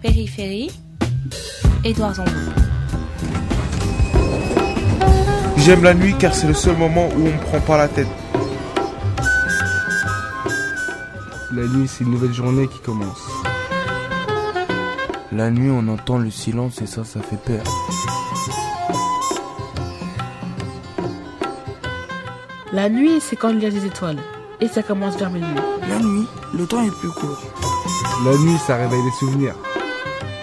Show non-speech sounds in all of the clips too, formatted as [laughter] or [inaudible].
Périphérie, Édouard Zambon. J'aime la nuit car c'est le seul moment où on me prend pas la tête. La nuit, c'est une nouvelle journée qui commence. La nuit, on entend le silence et ça, ça fait peur. La nuit, c'est quand il y a des étoiles. Et ça commence vers minuit. La nuit, le temps est plus court. La nuit, ça réveille les souvenirs.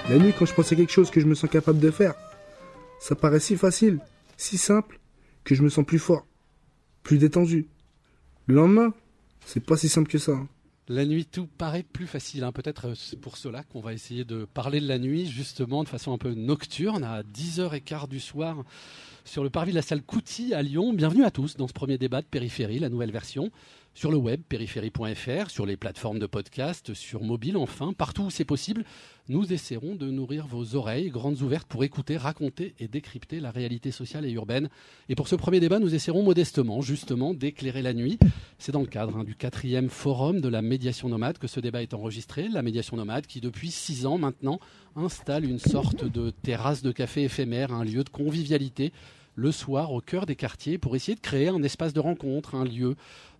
La nuit, quand je pense à quelque chose que je me sens capable de faire, ça paraît si facile, si simple, que je me sens plus fort, plus détendu. Le lendemain, c'est pas si simple que ça. hein. La nuit, tout paraît plus facile. hein. Peut-être euh, c'est pour cela qu'on va essayer de parler de la nuit, justement, de façon un peu nocturne, à 10h15 du soir, sur le parvis de la salle Couty à Lyon. Bienvenue à tous dans ce premier débat de Périphérie, la nouvelle version. Sur le web, périphérie.fr, sur les plateformes de podcast, sur mobile, enfin, partout où c'est possible, nous essaierons de nourrir vos oreilles grandes ouvertes pour écouter, raconter et décrypter la réalité sociale et urbaine. Et pour ce premier débat, nous essaierons modestement, justement, d'éclairer la nuit. C'est dans le cadre hein, du quatrième forum de la médiation nomade que ce débat est enregistré. La médiation nomade qui, depuis six ans maintenant, installe une sorte de terrasse de café éphémère, un lieu de convivialité le soir au cœur des quartiers pour essayer de créer un espace de rencontre, un lieu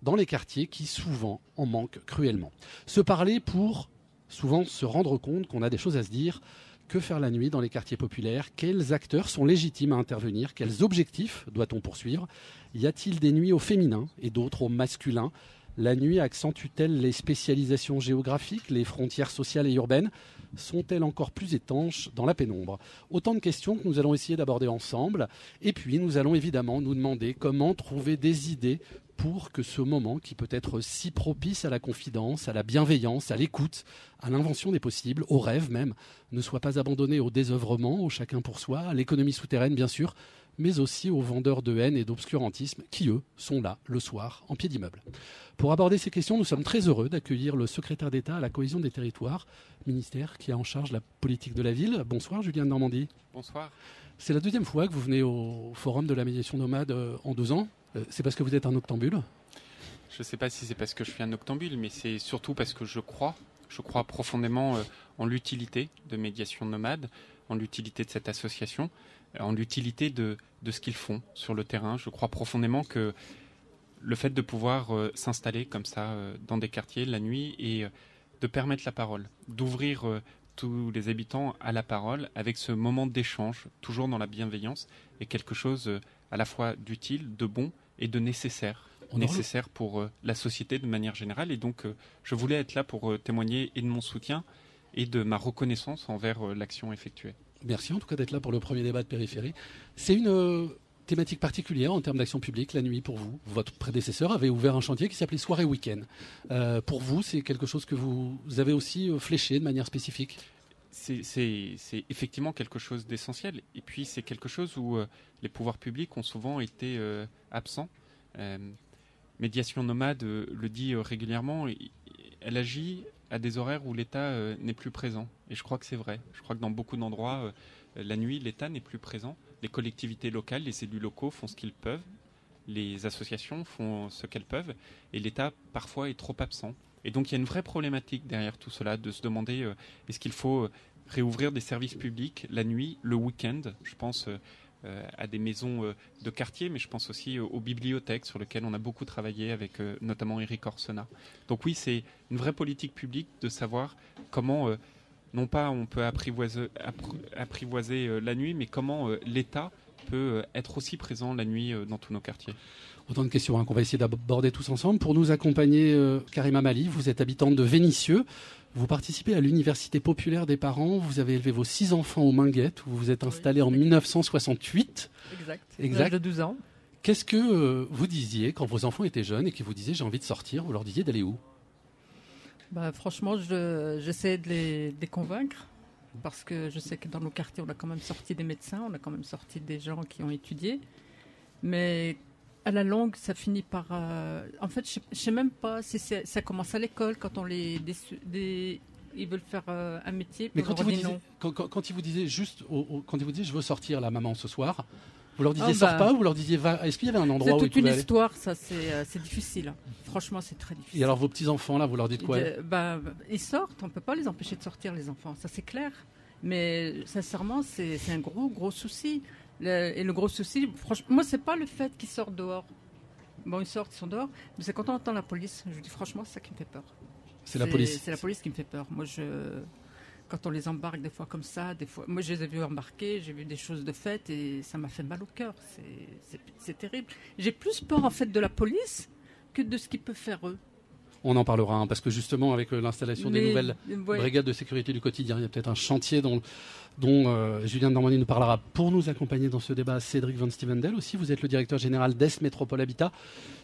dans les quartiers qui souvent en manquent cruellement. Se parler pour souvent se rendre compte qu'on a des choses à se dire. Que faire la nuit dans les quartiers populaires? Quels acteurs sont légitimes à intervenir? Quels objectifs doit-on poursuivre? Y a-t-il des nuits au féminin et d'autres au masculin? La nuit accentue-t-elle les spécialisations géographiques, les frontières sociales et urbaines? Sont-elles encore plus étanches dans la pénombre? Autant de questions que nous allons essayer d'aborder ensemble. Et puis, nous allons évidemment nous demander comment trouver des idées pour que ce moment, qui peut être si propice à la confidence, à la bienveillance, à l'écoute, à l'invention des possibles, au rêve même, ne soit pas abandonné au désœuvrement, au chacun pour soi, à l'économie souterraine bien sûr, mais aussi aux vendeurs de haine et d'obscurantisme qui, eux, sont là le soir en pied d'immeuble. Pour aborder ces questions, nous sommes très heureux d'accueillir le secrétaire d'État à la cohésion des territoires, ministère qui a en charge la politique de la ville. Bonsoir Julien de Normandie. Bonsoir. C'est la deuxième fois que vous venez au forum de la médiation nomade euh, en deux ans. Euh, C'est parce que vous êtes un octambule? Je ne sais pas si c'est parce que je suis un octambule, mais c'est surtout parce que je crois, je crois profondément euh, en l'utilité de médiation nomade, en l'utilité de cette association, en l'utilité de, de ce qu'ils font sur le terrain. Je crois profondément que le fait de pouvoir euh, s'installer comme ça dans des quartiers la nuit et de permettre la parole, d'ouvrir tous les habitants à la parole avec ce moment d'échange, toujours dans la bienveillance, est quelque chose à la fois d'utile, de bon et de nécessaire. On nécessaire pour euh, la société de manière générale. Et donc, euh, je voulais être là pour euh, témoigner et de mon soutien et de ma reconnaissance envers l'action effectuée. Merci en tout cas d'être là pour le premier débat de périphérie. C'est une thématique particulière en termes d'action publique la nuit pour vous. Votre prédécesseur avait ouvert un chantier qui s'appelait Soirée Week-end. Pour vous, c'est quelque chose que vous avez aussi fléché de manière spécifique? C'est- effectivement quelque chose d'essentiel. Et puis, c'est quelque chose où euh, les pouvoirs publics ont souvent été euh, absents. Euh, Médiation nomade le dit régulièrement. Elle agit à des horaires où l'État n'est plus présent. Et je crois que c'est vrai. Je crois que dans beaucoup d'endroits, la nuit, l'État n'est plus présent. Les collectivités locales, les élus locaux font ce qu'ils peuvent. Les associations font ce qu'elles peuvent. Et l'État, parfois, est trop absent. Et donc, il y a une vraie problématique derrière tout cela, de se demander euh, est-ce qu'il faut euh, réouvrir des services publics la nuit, le week-end? Je pense euh, à des maisons de quartier, mais je pense aussi aux bibliothèques sur lesquelles on a beaucoup travaillé avec notamment Eric Orsena. Donc oui, c'est une vraie politique publique de savoir comment, non pas on peut apprivoiser, appr- apprivoiser la nuit, mais comment l'État peut euh, être aussi présent la nuit euh, dans tous nos quartiers. Autant de questions hein, qu'on va essayer d'aborder tous ensemble. Pour nous accompagner, euh, Karima Mali, vous êtes habitante de Vénissieux. Vous participez à l'Université populaire des parents. Vous avez élevé vos six enfants aux Minguettes, où vous vous êtes installé en 1968. Exact. Exact. L'âge de 12 ans. Qu'est-ce que euh, vous disiez quand vos enfants étaient jeunes et qu'ils vous disaient j'ai envie de sortir? Vous leur disiez d'aller où? Bah, franchement, je- j'essaie de les convaincre parce que je sais que dans nos quartiers, on a quand même sorti des médecins, on a quand même sorti des gens qui ont étudié. Mais à la longue, ça finit par. euh, En fait, je ne sais même pas si ça commence à l'école quand on les. des- des- Ils veulent faire euh, un métier, Mais quand ils, vous disaient, quand, quand- quand ils vous disaient juste, au- au- quand ils vous disaient je veux sortir la maman ce soir, Vous leur disiez sors bah. pas ou vous leur disiez va Est-ce qu'il y avait un C'est endroit où ils toute une aller histoire, ça, c'est euh, c'est difficile. Franchement, c'est très difficile. Et alors vos petits enfants là, vous leur dites quoi De- bah, ils sortent, on peut pas les empêcher de sortir, les enfants, ça c'est clair. Mais sincèrement, c'est c'est un gros, gros souci. Le- et le gros souci, franchement, moi, c'est pas le fait qu'ils sortent dehors. Bon, ils sortent, ils sont dehors, mais c'est quand on entend la police. Je dis franchement, c'est ça qui me fait peur. C'est la police. C'est la police qui me fait peur. Moi, je, quand on les embarque des fois comme ça, des fois, moi, je les ai vus embarquer, j'ai vu des choses de faites et ça m'a fait mal au cœur. C'est- terrible. J'ai plus peur en fait de la police que de ce qu'ils peuvent faire eux. On en parlera hein, parce que justement avec euh, l'installation des nouvelles ouais. brigades de sécurité du quotidien, il y a peut-être un chantier dont, dont euh, Julien Normandie nous parlera pour nous accompagner dans ce débat. Cédric Van Stevendel aussi, vous êtes le directeur général d'Est Métropole Habitat.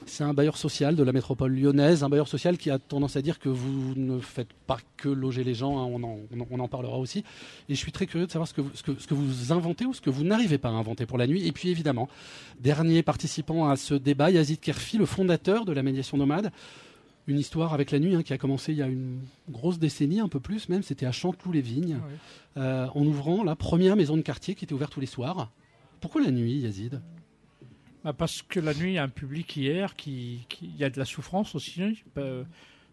C'est un bailleur social de la métropole lyonnaise, un bailleur social qui a tendance à dire que vous ne faites pas que loger les gens, hein, on, en, parlera aussi. Et je suis très curieux de savoir ce que, vous, ce, que, ce que vous inventez ou ce que vous n'arrivez pas à inventer pour la nuit. Et puis évidemment, dernier participant à ce débat, Yazid Kerfi, le fondateur de la médiation nomade. Une histoire avec la nuit hein, qui a commencé il y a une grosse décennie, un peu plus même. C'était à Chanteloup-les-Vignes, euh, en ouvrant la première maison de quartier qui était ouverte tous les soirs. Pourquoi la nuit, Yazid? Bah, parce que la nuit, il y a un public hier qui, qui- il y a de la souffrance aussi. hein. Euh,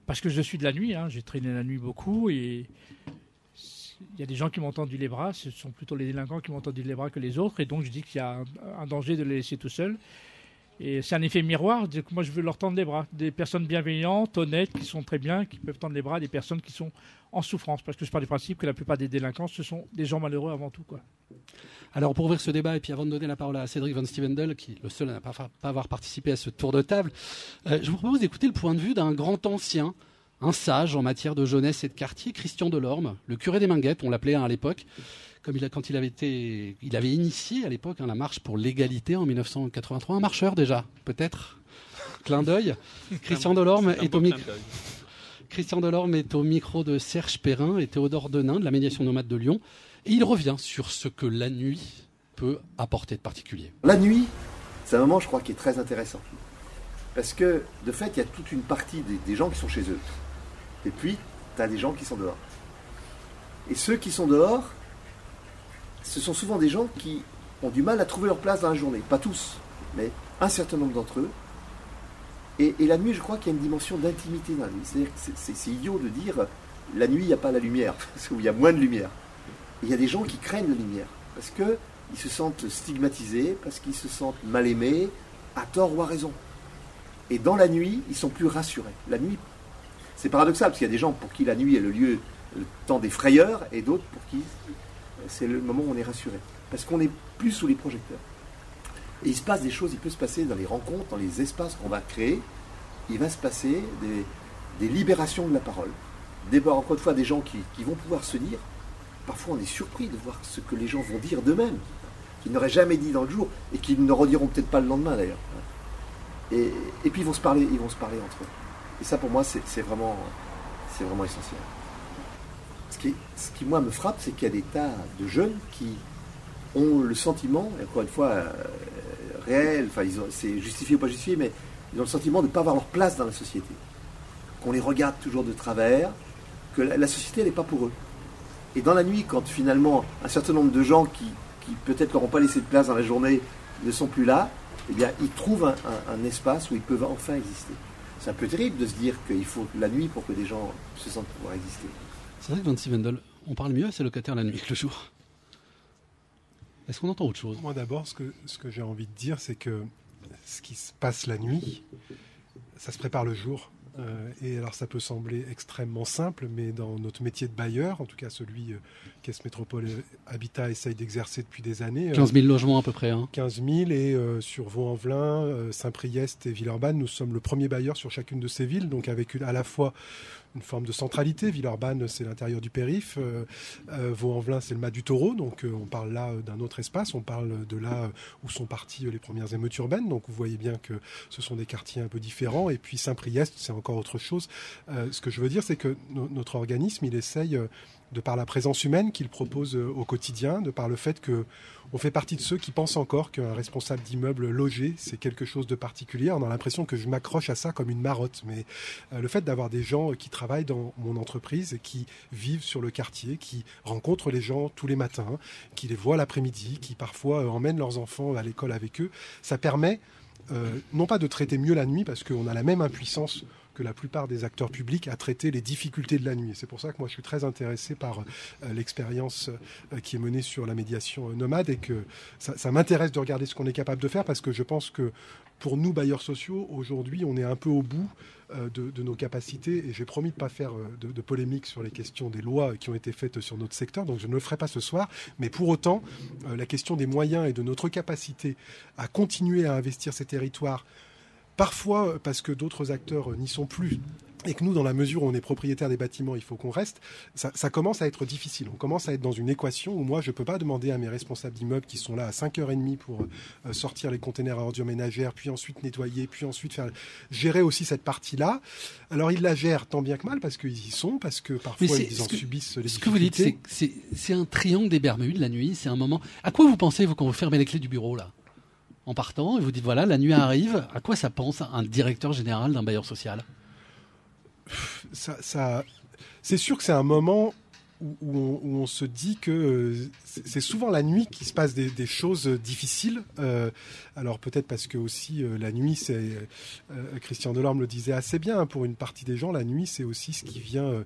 parce que je suis de la nuit, hein. j'ai traîné la nuit beaucoup et il y a des gens qui m'ont tendu les bras. Ce sont plutôt les délinquants qui m'ont tendu les bras que les autres. Et donc je dis qu'il y a un, un danger de les laisser tout seuls. Et c'est un effet miroir. Donc moi, je veux leur tendre les bras. Des personnes bienveillantes, honnêtes, qui sont très bien, qui peuvent tendre les bras des personnes qui sont en souffrance. Parce que je pars du principe que la plupart des délinquants, ce sont des gens malheureux avant tout. Alors pour ouvrir ce débat et puis avant de donner la parole à Cédric Van Stevendel, qui est le seul à ne pas, avoir participé à ce tour de table, euh, je vous propose d'écouter le point de vue d'un grand ancien, un sage en matière de jeunesse et de quartier, Christian Delorme, le curé des Minguettes, on l'appelait à l'époque, comme il a, quand il avait été, il avait initié à l'époque hein, la marche pour l'égalité en 1983, un marcheur déjà, peut-être, clin d'œil. Christian Delorme est au micro. Christian Delorme est au micro de Serge Perrin et Théodore Denain de la médiation nomade de Lyon. Et il revient sur ce que la nuit peut apporter de particulier. La nuit, c'est un moment, je crois, qui est très intéressant. Parce que, de fait, il y a toute une partie des, des gens qui sont chez eux. Et puis, tu as des gens qui sont dehors. Et ceux qui sont dehors, ce sont souvent des gens qui ont du mal à trouver leur place dans la journée. Pas tous, mais un certain nombre d'entre eux. Et, la nuit, je crois qu'il y a une dimension d'intimité dans la nuit. C'est-à-dire que c'est- idiot de dire la nuit, il n'y a pas la lumière, [laughs] parce qu'il y a moins de lumière. Il y a des gens qui craignent la lumière, parce qu'ils se sentent stigmatisés, parce qu'ils se sentent mal aimés, à tort ou à raison. Et dans la nuit, ils sont plus rassurés. La nuit, c'est paradoxal, parce qu'il y a des gens pour qui la nuit est le lieu, le temps des frayeurs, et d'autres pour qui c'est le moment où on est rassuré. Parce qu'on n'est plus sous les projecteurs. Et il se passe des choses, il peut se passer dans les rencontres, dans les espaces qu'on va créer, il va se passer des, libérations de la parole. Des, encore une fois, des gens qui, vont pouvoir se dire, parfois on est surpris de voir ce que les gens vont dire d'eux-mêmes, qu'ils n'auraient jamais dit dans le jour, et qu'ils ne rediront peut-être pas le lendemain d'ailleurs. Et, puis ils vont se parler, ils vont se parler entre eux. Et ça pour moi c'est vraiment essentiel. Ce qui, moi me frappe, c'est qu'il y a des tas de jeunes qui ont le sentiment, et encore une fois euh, réel, enfin c'est justifié ou pas justifié, mais ils ont le sentiment de ne pas avoir leur place dans la société. Qu'on les regarde toujours de travers, que la, société n'est pas pour eux. Et dans la nuit, quand finalement un certain nombre de gens qui, qui peut-être n'auront pas laissé de place dans la journée ne sont plus là, eh bien ils trouvent un espace où ils peuvent enfin exister. C'est un peu terrible de se dire qu'il faut la nuit pour que des gens se sentent pouvoir exister. Cédric Van Stevendel, on parle mieux à ses locataires la nuit que le jour. Est-ce qu'on entend autre chose? Moi d'abord, ce que, ce que j'ai envie de dire, c'est que ce qui se passe la nuit, ça se prépare le jour. Euh, et alors ça peut sembler extrêmement simple, mais dans notre métier de bailleur, en tout cas celui euh, qu'Est Métropole Habitat essaye d'exercer depuis des années. euh, 15 000 logements à peu près. Hein. 15 000 et euh, sur Vaux-en-Velin, euh, Saint-Priest et Villeurbanne, nous sommes le premier bailleur sur chacune de ces villes, donc avec une- à la fois une forme de centralité. Villeurbanne, c'est l'intérieur du périph. Euh, euh, Vaux-en-Velin, c'est le mas du taureau. Donc, euh, on parle là d'un autre espace. On parle de là où sont parties les premières émeutes urbaines. Donc, vous voyez bien que ce sont des quartiers un peu différents. Et puis, Saint-Priest, c'est encore autre chose. Ce que je veux dire, c'est que no- notre organisme, il essaye de par la présence humaine qu'il propose euh, au quotidien, de par le fait que on fait partie de ceux qui pensent encore qu'un responsable d'immeuble logé, c'est quelque chose de particulier. On a l'impression que je m'accroche à ça comme une marotte, mais euh, le fait d'avoir des gens qui travaillent dans mon entreprise et qui vivent sur le quartier, qui rencontrent les gens tous les matins, qui les voient l'après-midi, qui parfois euh, emmènent leurs enfants à l'école avec eux, ça permet non pas de traiter mieux la nuit parce qu'on a la même impuissance que la plupart des acteurs publics à traiter les difficultés de la nuit. C'est pour ça que moi je suis très intéressé par euh, l'expérience euh, qui est menée sur la médiation euh, nomade et que ça, m'intéresse de regarder ce qu'on est capable de faire parce que je pense que pour nous, bailleurs sociaux, aujourd'hui, on est un peu au bout de, nos capacités et j'ai promis de ne pas faire de, polémique sur les questions des lois qui ont été faites sur notre secteur, donc je ne le ferai pas ce soir. Mais pour autant, la question des moyens et de notre capacité à continuer à investir ces territoires Parfois, parce que d'autres acteurs n'y sont plus, et que nous, dans la mesure où on est propriétaire des bâtiments, il faut qu'on reste, ça, commence à être difficile. On commence à être dans une équation où moi, je ne peux pas demander à mes responsables d'immeubles qui sont là à 5h30 pour euh, sortir les containers à ordures ménagères, puis ensuite nettoyer, puis ensuite faire gérer aussi cette partie-là. Alors, ils la gèrent tant bien que mal parce qu'ils y sont, parce que parfois, ils en subissent les Ce que vous dites, c'est un triangle des Bermudes, la nuit, c'est un moment... À quoi vous pensez, vous, quand vous fermez les clés du bureau, là? En partant et vous dites voilà, la nuit arrive, à quoi ça pense un directeur général d'un bailleur social? C'est sûr que c'est un moment où, on, se dit que euh, c'est souvent la nuit qui se passe des, choses difficiles. Euh, alors peut-être parce que aussi euh, la nuit, c'est Christian Delorme le disait assez bien. Hein, pour une partie des gens, la nuit, c'est aussi ce qui vient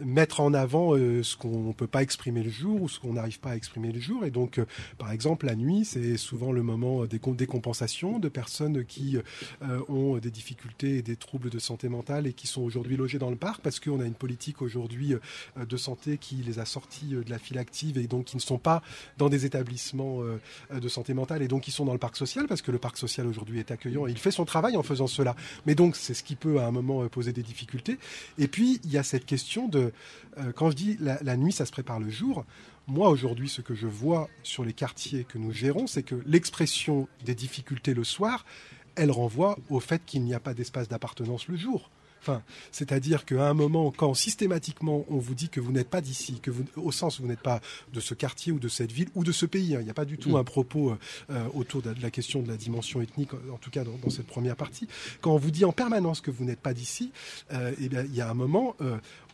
mettre en avant ce qu'on ne peut pas exprimer le jour ou ce qu'on n'arrive pas à exprimer le jour. Et donc, par exemple, la nuit, c'est souvent le moment des décompensations de personnes qui ont des difficultés et des troubles de santé mentale et qui sont aujourd'hui logées dans le parc parce qu'on a une politique aujourd'hui de santé qui les a sortis euh, de la file active et donc qui ne sont pas dans des établissements euh, de santé mentale et donc qui sont dans le parc social parce que le parc social aujourd'hui est accueillant et il fait son travail en faisant cela. Mais donc c'est ce qui peut à un moment euh, poser des difficultés. Et puis il y a cette question de quand je dis la, nuit ça se prépare le jour. Moi, aujourd'hui, ce que je vois sur les quartiers que nous gérons, c'est que l'expression des difficultés le soir, elle renvoie au fait qu'il n'y a pas d'espace d'appartenance le jour c'est-à-dire qu'à un moment, quand systématiquement on vous dit que vous n'êtes pas d'ici, que vous, au sens où vous n'êtes pas de ce quartier ou de cette ville ou de ce pays, hein, il n'y a pas du tout mm. un propos euh, euh, autour de la question de la dimension ethnique, en tout cas dans, cette première partie. Quand on vous dit en permanence que vous n'êtes pas d'ici, euh, eh il y a un moment,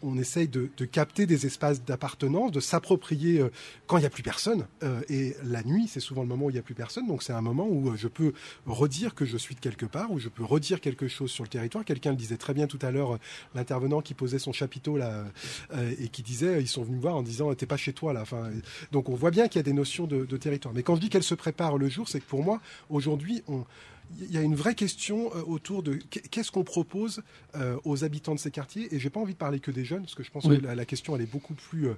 on essaye de, capter des espaces d'appartenance, de s'approprier euh, quand il n'y a plus personne. Euh, et la nuit, c'est souvent le moment où il n'y a plus personne. Donc c'est un moment où euh, je peux redire que je suis de quelque part, où je peux redire quelque chose sur le territoire. Quelqu'un le disait très bien tout à l'heure, l'intervenant qui posait son chapiteau là et qui disait, ils sont venus me voir en disant, t'es pas chez toi là. Donc on voit bien qu'il y a des notions de, de territoire. Mais quand je dis qu'elle se prépare le jour, c'est que pour moi, aujourd'hui, on, il y a une vraie question euh, autour de qu'est-ce qu'on propose euh, aux habitants de ces quartiers? Et j'ai pas envie de parler que des jeunes, parce que je pense que la, question elle est beaucoup plus euh,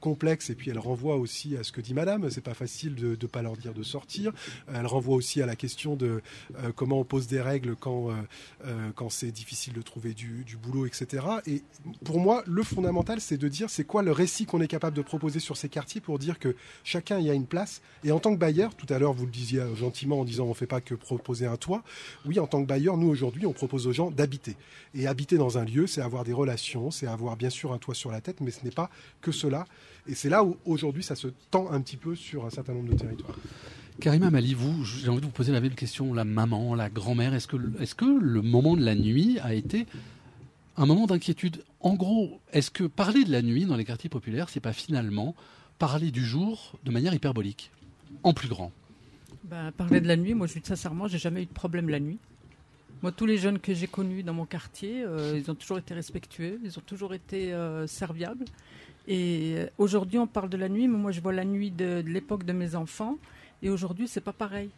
complexe et puis elle renvoie aussi à ce que dit Madame. C'est pas facile de ne pas leur dire de sortir. Elle renvoie aussi à la question de comment on pose des règles quand quand c'est difficile de trouver du, du, boulot, etc. Et pour moi, le fondamental, c'est de dire c'est quoi le récit qu'on est capable de proposer sur ces quartiers pour dire que chacun y a une place. Et en tant que bailleur, tout à l'heure vous le disiez gentiment en disant on fait pas que proposer un toit. Oui, en tant que bailleur, nous aujourd'hui, on propose aux gens d'habiter. Et habiter dans un lieu, c'est avoir des relations, c'est avoir bien sûr un toit sur la tête, mais ce n'est pas que cela. Et c'est là où aujourd'hui, ça se tend un petit peu sur un certain nombre de territoires. Karima Mali, vous, j'ai envie de vous poser la même question, la maman, la grand-mère, est-ce que, est que le moment de la nuit a été un moment d'inquiétude? En gros, est-ce que parler de la nuit dans les quartiers populaires, c'est pas finalement parler du jour de manière hyperbolique, en plus grand? Ben, Parler de la nuit, moi je dis sincèrement, j'ai jamais eu de problème la nuit. Moi, tous les jeunes que j'ai connus dans mon quartier, euh, ils ont toujours été respectueux, ils ont toujours été euh, serviables. Et euh, aujourd'hui, on parle de la nuit, mais moi je vois la nuit de l'époque de mes enfants, et aujourd'hui, c'est pas pareil.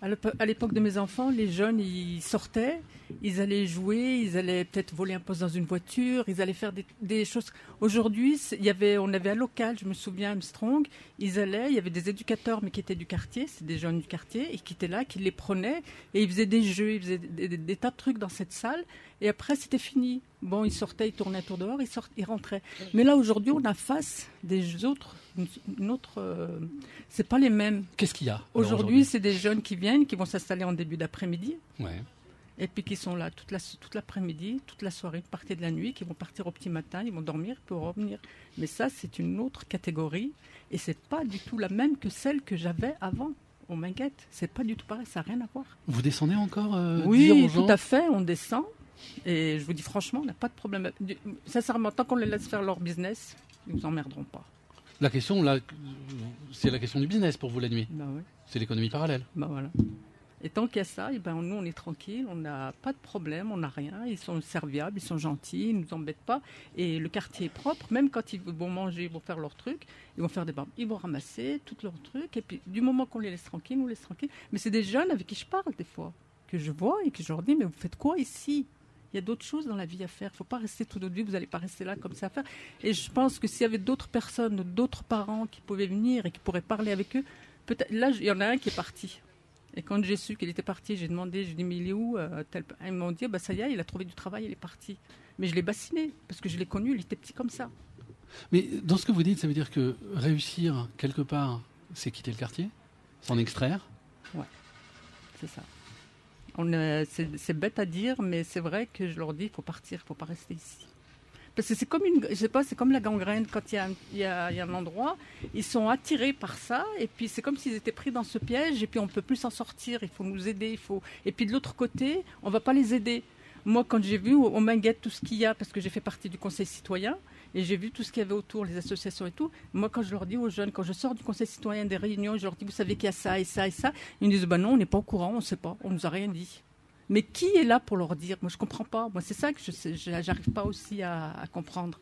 À l'époque de mes enfants, les jeunes, ils sortaient, ils allaient jouer, ils allaient peut-être voler un poste dans une voiture, ils allaient faire des, choses. Aujourd'hui, il y avait, on avait un local, je me souviens, Armstrong, ils allaient, il y avait des éducateurs, mais qui étaient du quartier, c'est des jeunes du quartier, et qui étaient là, qui les prenaient, et ils faisaient des jeux, ils faisaient des, tas de trucs dans cette salle, et après, c'était fini. Bon, ils sortaient, ils tournaient tour dehors, ils, ils rentraient. Mais là, aujourd'hui, on a face des autres, une, autre. Euh, c'est pas les mêmes. Qu'est-ce qu'il y a Aujourd'hui, c'est des jeunes qui viennent, qui vont s'installer en début d'après-midi. Ouais. et puis qui sont là toute la toute l'après-midi, toute la soirée, une partie de la nuit, qui vont partir au petit matin, ils vont dormir pour revenir. Mais ça, c'est une autre catégorie et c'est pas du tout la même que celle que j'avais avant au Minguette. C'est pas du tout pareil, ça n'a rien à voir. Vous descendez encore euh, Oui, aux tout à fait, on descend. Et je vous dis franchement, on n'a pas de problème. Sincèrement, tant qu'on les laisse faire leur business, ils nous emmerderont pas. La question, là, c'est la question du business pour vous la nuit. Bah oui. C'est l'économie parallèle. Bah voilà. Et tant qu'il y a ça, eh ben, nous, on est tranquille, on n'a pas de problème, on n'a rien. Ils sont serviables, ils sont gentils, ils ne nous embêtent pas. Et le quartier est propre, même quand ils vont manger, ils vont faire leurs trucs, ils vont faire des barbes, ils vont ramasser tous leurs trucs. Et puis, du moment qu'on les laisse tranquilles, nous les laisse tranquilles. Mais c'est des jeunes avec qui je parle des fois, que je vois et que je leur dis, mais vous faites quoi ici? Il y a d'autres choses dans la vie à faire. Il ne faut pas rester toute notre vie. Vous n'allez pas rester là comme ça à faire. Et je pense que s'il y avait d'autres personnes, d'autres parents qui pouvaient venir et qui pourraient parler avec eux, peut-être. Là, il y en a un qui est parti. Et quand j'ai su qu'il était parti, j'ai demandé, j'ai dit, mais il est où euh, tel... Ils m'ont dit, bah, ça y est, il a trouvé du travail, il est parti. Mais je l'ai bassiné, parce que je l'ai connu, il était petit comme ça. Mais dans ce que vous dites, ça veut dire que réussir quelque part, c'est quitter le quartier, s'en extraire. Ouais, c'est ça. On, c'est, bête à dire, mais c'est vrai que je leur dis, il faut partir, il faut pas rester ici. Parce que c'est comme une, je sais pas, c'est comme la gangrène quand il y, a un, y y a un endroit, ils sont attirés par ça, et puis c'est comme s'ils étaient pris dans ce piège, et puis on peut plus s'en sortir. Il faut nous aider, il faut. Et puis de l'autre côté, on va pas les aider. Moi, quand j'ai vu au Minguette tout ce qu'il y a, parce que j'ai fait partie du conseil citoyen, et j'ai vu tout ce qu'il y avait autour, les associations et tout. Moi, quand je leur dis aux jeunes, quand je sors du conseil citoyen des réunions, je leur dis, vous savez qu'il y a ça et ça et ça, ils me disent, bah non, on n'est pas au courant, on ne sait pas, on nous a rien dit. Mais qui est là pour leur dire? Moi, je comprends pas. Moi, c'est ça que je j'arrive pas aussi à comprendre.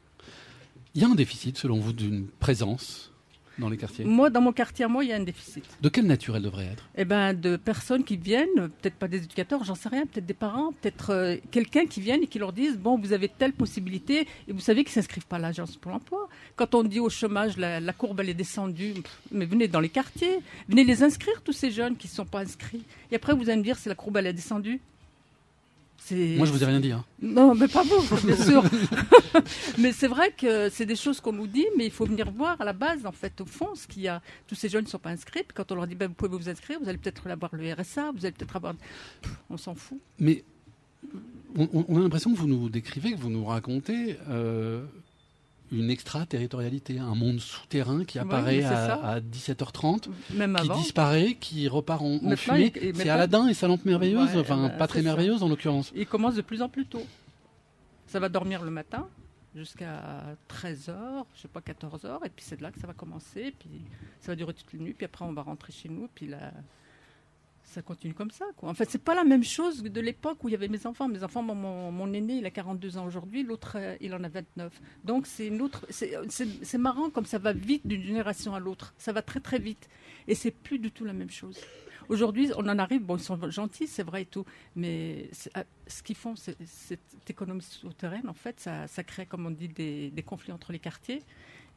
Il y a un déficit, selon vous, d'une présence dans les quartiers. Moi, dans mon quartier, à moi, il y a un déficit. De quelle nature elle devrait être? Eh ben, de personnes qui viennent, peut-être pas des éducateurs, j'en sais rien, peut-être des parents, peut-être euh, quelqu'un qui vienne et qui leur dise bon, vous avez telle possibilité et vous savez qu'ils s'inscrivent pas à l'agence pour l'emploi. Quand on dit au chômage la, la courbe elle est descendue, pff, mais venez dans les quartiers, venez les inscrire tous ces jeunes qui ne sont pas inscrits. Et après vous allez me dire si la courbe elle est descendue. Moi, je vous ai rien dit. hein. non, mais pas vous, bien sûr. [laughs] mais c'est vrai que c'est des choses qu'on nous dit, mais il faut venir voir à la base, en fait, au fond, ce qu'il y a. Tous ces jeunes ne sont pas inscrits. Puis quand on leur dit, ben, vous pouvez vous inscrire, vous allez peut-être avoir le RSA, vous allez peut-être avoir. On s'en fout. Mais on a l'impression que vous nous décrivez, que vous nous racontez euh, une extraterritorialité, un monde souterrain qui apparaît à, ça. à 17h30, Même qui avant. disparaît, qui repart en, fumée. C'est Aladdin et sa lampe merveilleuse, Ouais, enfin bah, pas très ça. merveilleuse en l'occurrence. Il commence de plus en plus tôt. Ça va dormir le matin jusqu'à 13h, je sais pas, 14h, et puis c'est de là que ça va commencer, puis ça va durer toute la nuit, puis après on va rentrer chez nous, puis là, ça continue comme ça. En fait, c'est pas la même chose de l'époque où il y avait mes enfants. Mes enfants, mon, aîné, il a 42 ans aujourd'hui, l'autre, euh, il en a 29. Donc c'est une autre. C'est c'est- marrant comme ça va vite d'une génération à l'autre. Ça va très très vite. Et c'est plus du tout la même chose. Aujourd'hui, on en arrive, bon, ils sont gentils, c'est vrai et tout, mais ah, ce qu'ils font, cette économie souterraine, en fait, ça, crée, comme on dit, des conflits entre les quartiers.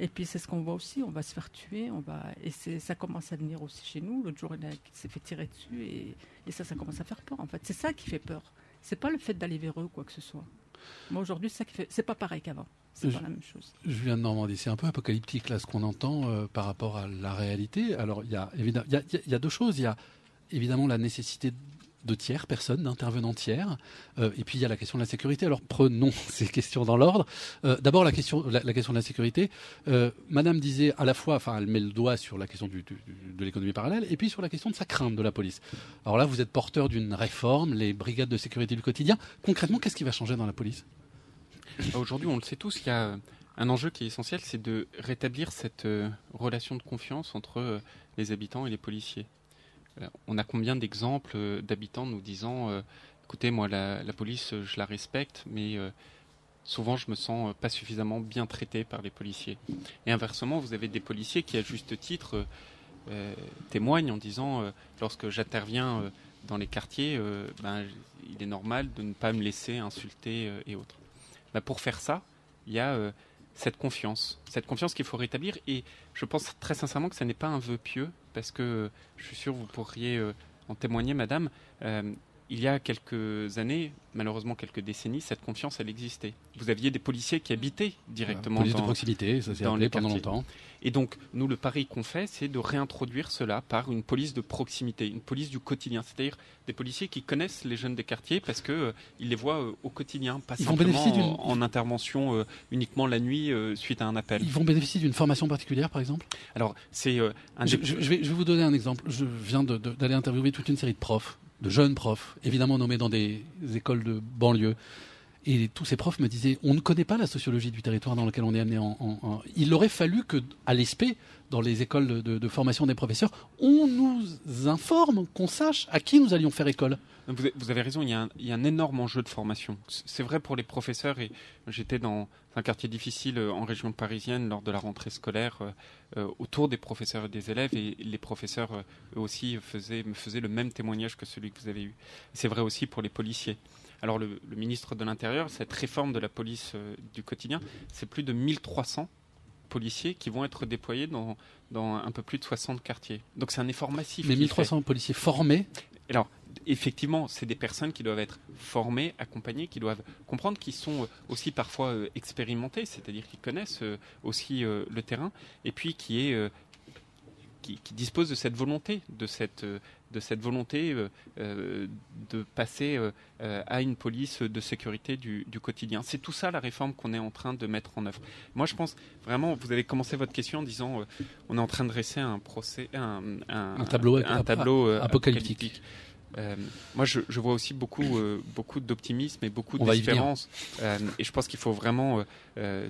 Et puis c'est ce qu'on voit aussi, on va se faire tuer, on va et ça commence à venir aussi chez nous. L'autre jour, il a qui s'est fait tirer dessus et, et ça, ça commence à faire peur. En fait, c'est ça qui fait peur. C'est pas le fait d'aller vers eux ou quoi que ce soit. Moi aujourd'hui, c'est ça qui fait. C'est pas pareil qu'avant. C'est pas la même chose. Je viens de Normandie, c'est un peu apocalyptique là ce qu'on entend euh, par rapport à la réalité. Alors il y a évidemment, il y a, il y a- il y a deux choses. Il y a évidemment la nécessité de tiers personnes, d'intervenants tiers, euh, et puis il y a la question de la sécurité. Alors prenons [laughs] ces questions dans l'ordre. Euh, D'abord la question, de la sécurité. Euh, Madame disait à la fois, enfin elle met le doigt sur la question de l'économie parallèle, et puis sur la question de sa crainte de la police. Alors là vous êtes porteur d'une réforme, les brigades de sécurité du quotidien. Concrètement, qu'est-ce qui va changer dans la police? Bah, Aujourd'hui, on le sait tous, il y a un enjeu qui est essentiel, c'est de rétablir cette relation de confiance entre les habitants et les policiers. On a combien d'exemples euh, d'habitants nous disant euh, écoutez, moi, la, police, euh, je la respecte, mais souvent, je me sens pas suffisamment bien traité par les policiers. Et inversement, vous avez des policiers qui, à juste titre, témoignent en disant lorsque j'interviens dans les quartiers, ben, il est normal de ne pas me laisser insulter et autres. Bah, pour faire ça, il y a cette confiance, cette confiance qu'il faut rétablir. Et je pense très sincèrement que ce n'est pas un vœu pieux, parce que euh, je suis sûr vous pourriez euh, en témoigner, Madame. Il y a quelques années, malheureusement quelques décennies, cette confiance, elle existait. Vous aviez des policiers qui habitaient directement police dans, de proximité, ça s'est appelé les pendant longtemps. Et donc, nous, le pari qu'on fait, c'est de réintroduire cela par une police de proximité, une police du quotidien, c'est-à-dire des policiers qui connaissent les jeunes des quartiers parce que euh, ils les voient euh, au quotidien, pas Ils vont simplement d'une- en, en intervention euh, uniquement la nuit euh, suite à un appel. Ils vont bénéficier d'une formation particulière, par exemple? Alors, c'est un je, je- je vais, je vais vous donner un exemple. Je viens d'aller interviewer toute une série de profs, de jeunes profs, évidemment nommés dans des écoles de banlieue. Et tous ces profs me disaient, on ne connaît pas la sociologie du territoire dans lequel on est amené. En, Il aurait fallu que, à l'ESP, dans les écoles de formation des professeurs, on nous informe, qu'on sache à qui nous allions faire école. Vous avez, raison, il y, a un, il y a un énorme enjeu de formation. C'est vrai pour les professeurs et j'étais dans un quartier difficile euh, en région parisienne lors de la rentrée scolaire euh, euh, autour des professeurs et des élèves et les professeurs eux aussi faisaient, me faisaient le même témoignage que celui que vous avez eu. C'est vrai aussi pour les policiers. Alors le, le ministre de l'Intérieur, cette réforme de la police euh, du quotidien, c'est plus de 1300 policiers qui vont être déployés dans, dans un peu plus de 60 quartiers. Donc c'est un effort massif. Mais qui est fait. 1300 policiers formés? Alors, effectivement, c'est des personnes qui doivent être formées, accompagnées, qui doivent comprendre qu'ils sont euh, aussi parfois euh, expérimentés, c'est-à-dire qu'ils connaissent euh, aussi le terrain, et puis qui est qui, qui disposent de cette volonté, de cette de cette volonté de passer à une police de sécurité du, du quotidien. C'est tout ça la réforme qu'on est en train de mettre en œuvre. Moi, je pense vraiment, vous avez commencé votre question en disant, on est en train de dresser un procès, un, Un tableau un tableau apocalyptique. Euh, moi, je, je vois aussi beaucoup, euh, beaucoup d'optimisme et beaucoup venir. d'espérance. Euh, et je pense qu'il faut vraiment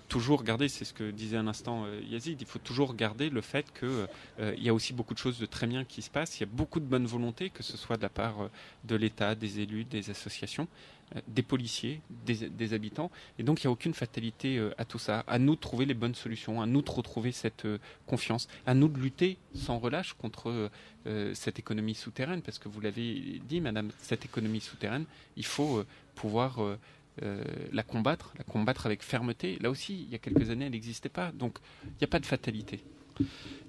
toujours garder, c'est ce que disait un instant Yazid, il faut toujours garder le fait que euh, il y a aussi beaucoup de choses de très bien qui se passent. Il y a beaucoup de bonne volonté, que ce soit de la part de l'État, des élus, des associations, des policiers, des, habitants. Et donc, il n'y a aucune fatalité euh, à tout ça. À nous de trouver les bonnes solutions, à nous de retrouver cette euh, confiance, à nous de lutter sans relâche contre euh, cette économie souterraine, parce que vous l'avez dit, Madame, cette économie souterraine, il faut pouvoir la combattre, la combattre avec fermeté. Là aussi, il y a quelques années, elle n'existait pas, donc il n'y a pas de fatalité.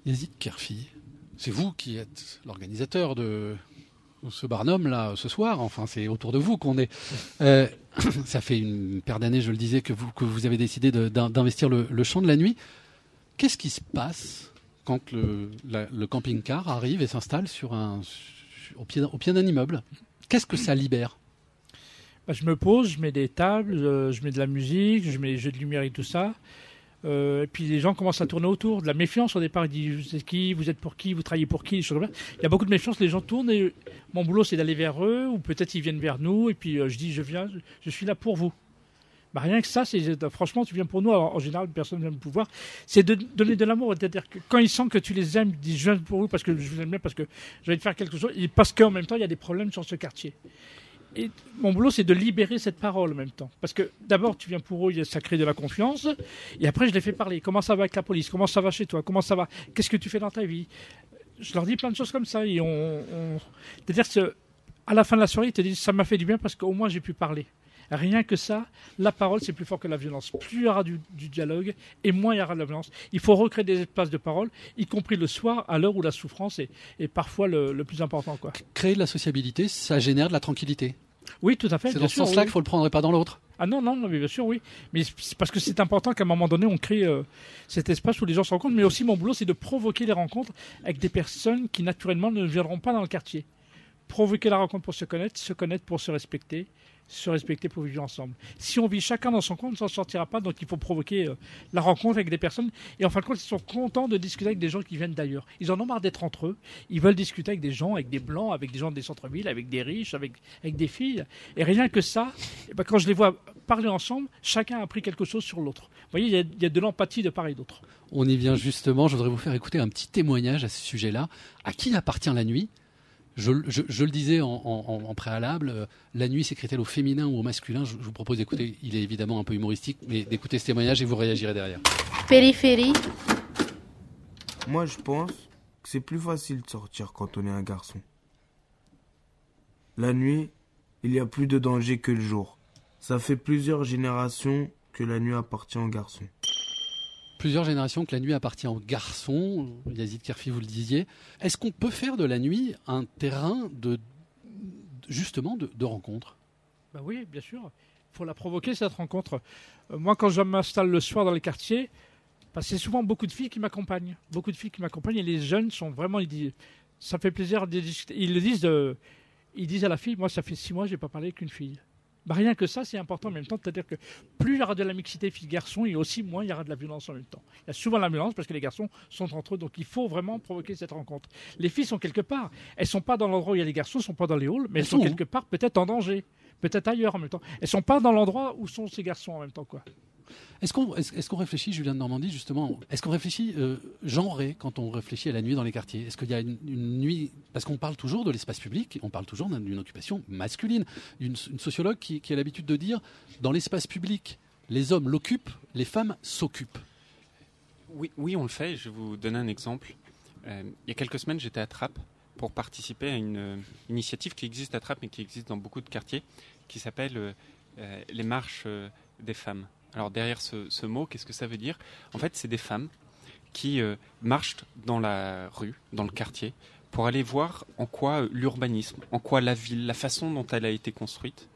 Yazid Kerfi, c'est vous qui êtes l'organisateur de ce Barnum là ce soir. Enfin, c'est autour de vous qu'on est. Euh, [coughs] ça fait une paire d'années, je le disais, que vous, que vous avez décidé d'investir le, le champ de la nuit. Qu'est-ce qui se passe quand le, camping-car arrive et s'installe sur un, sur- au pied, d'un- au pied d'un immeuble? Qu'est-ce que ça libère? Bah, je me pose, je mets des tables, euh, je mets de la musique, je mets des jeux de lumière et tout ça. Euh, et puis les gens commencent à tourner autour. De la méfiance au départ, ils disent vous êtes qui, vous êtes pour qui, vous travaillez pour qui. Il y a beaucoup de méfiance, les gens tournent et mon boulot c'est d'aller vers eux ou peut-être ils viennent vers nous et puis euh, je dis je viens, je, suis là pour vous. Bah, rien que ça, c'est franchement tu viens pour nous. En général, personne ne vient me pouvoir. C'est de donner de l'amour, c'est-à-dire que quand ils sentent que tu les aimes, ils disent je viens pour vous parce que je vous aime bien, parce que je vais te faire quelque chose et parce qu'en même temps il y a des problèmes sur ce quartier. Et mon boulot, c'est de libérer cette parole en même temps. Parce que d'abord, tu viens pour eux, ça crée de la confiance. Et après, je les fais parler. Comment ça va avec la police? Comment ça va chez toi? Comment ça va? Qu'est-ce que tu fais dans ta vie? Je leur dis plein de choses comme ça. Et on, C'est-à-dire à la fin de la soirée, ils te disent ça m'a fait du bien parce qu'au moins j'ai pu parler. Rien que ça, la parole, c'est plus fort que la violence. Plus il y aura du, du dialogue et moins il y aura de la violence. Il faut recréer des espaces de parole, y compris le soir, à l'heure où la souffrance est, est parfois le, le plus important. Quoi. Créer de la sociabilité, ça génère de la tranquillité. Oui, tout à fait. C'est dans ce sens-là oui. qu'il faut le prendre et pas dans l'autre. Ah non, non, mais bien sûr, oui. Mais c'est parce que c'est important qu'à un moment donné, on crée euh, cet espace où les gens se rencontrent. Mais aussi, mon boulot, c'est de provoquer les rencontres avec des personnes qui, naturellement, ne viendront pas dans le quartier. Provoquer la rencontre pour se connaître, se connaître pour se respecter, se respecter pour vivre ensemble. Si on vit chacun dans son coin, on ne s'en sortira pas. Donc, il faut provoquer euh, la rencontre avec des personnes. Et en fin de compte, ils sont contents de discuter avec des gens qui viennent d'ailleurs. Ils en ont marre d'être entre eux. Ils veulent discuter avec des gens, avec des blancs, avec des gens des centres-villes, avec des riches, avec, avec des filles. Et rien que ça, eh ben, quand je les vois parler ensemble, chacun a appris quelque chose sur l'autre. Vous voyez, il y a- il y, a de l'empathie de part et d'autre. On y vient justement. Je voudrais vous faire écouter un petit témoignage à ce sujet-là. À qui appartient la nuit? Je, je- je le disais en, en- en préalable, euh, la nuit s'écrit-elle au féminin ou au masculin je, je vous propose d'écouter, il est évidemment un peu humoristique, mais d'écouter ce témoignage et vous réagirez derrière. Périphérie. Moi, je pense que c'est plus facile de sortir quand on est un garçon. La nuit, il y a plus de danger que le jour. Ça fait plusieurs générations que la nuit appartient aux garçons. Plusieurs générations que la nuit appartient aux garçons, Yazid Kerfi, vous le disiez. Est-ce qu'on peut faire de la nuit un terrain de justement de, de rencontres Bah oui, bien sûr. Il faut la provoquer, cette rencontre. Euh, moi, quand je m'installe le soir dans les quartiers, bah, c'est souvent beaucoup de filles qui m'accompagnent. Beaucoup de filles qui m'accompagnent et les jeunes sont vraiment. Ils disent, ça fait plaisir. Ils le disent, de, ils disent à la fille Moi, ça fait six mois, je n'ai pas parlé qu'une fille. Bah, rien que ça, c'est important en même temps. C'est-à-dire que plus il y aura de la mixité filles-garçons, et aussi moins il y aura de la violence en même temps. Il y a souvent la violence parce que les garçons sont entre eux, donc il faut vraiment provoquer cette rencontre. Les filles sont quelque part. Elles sont pas dans l'endroit où il y a les garçons, elles sont pas dans les halls, mais elles, sont, quelque part peut-être en danger, peut-être ailleurs en même temps. Elles sont pas dans l'endroit où sont ces garçons en même temps, quoi. Est-ce qu'on réfléchit, Julien de Normandie, justement, est-ce qu'on réfléchit euh, genré quand on réfléchit à la nuit dans les quartiers? Est-ce qu'il y a une, nuit Parce qu'on parle toujours de l'espace public, on parle toujours d'une occupation masculine. Une, sociologue qui, a l'habitude de dire dans l'espace public, les hommes l'occupent, les femmes s'occupent. Oui, oui, on le fait. Je vais vous donner un exemple. Euh, il y a quelques semaines, j'étais à Trappes pour participer à une euh, initiative qui existe à Trappes, mais qui existe dans beaucoup de quartiers, qui s'appelle les marches des femmes. Alors derrière ce, mot, qu'est-ce que ça veut dire? En fait, c'est des femmes qui euh, marchent dans la rue, dans le quartier, pour aller voir en quoi euh, l'urbanisme, en quoi la ville, la façon dont elle a été construite,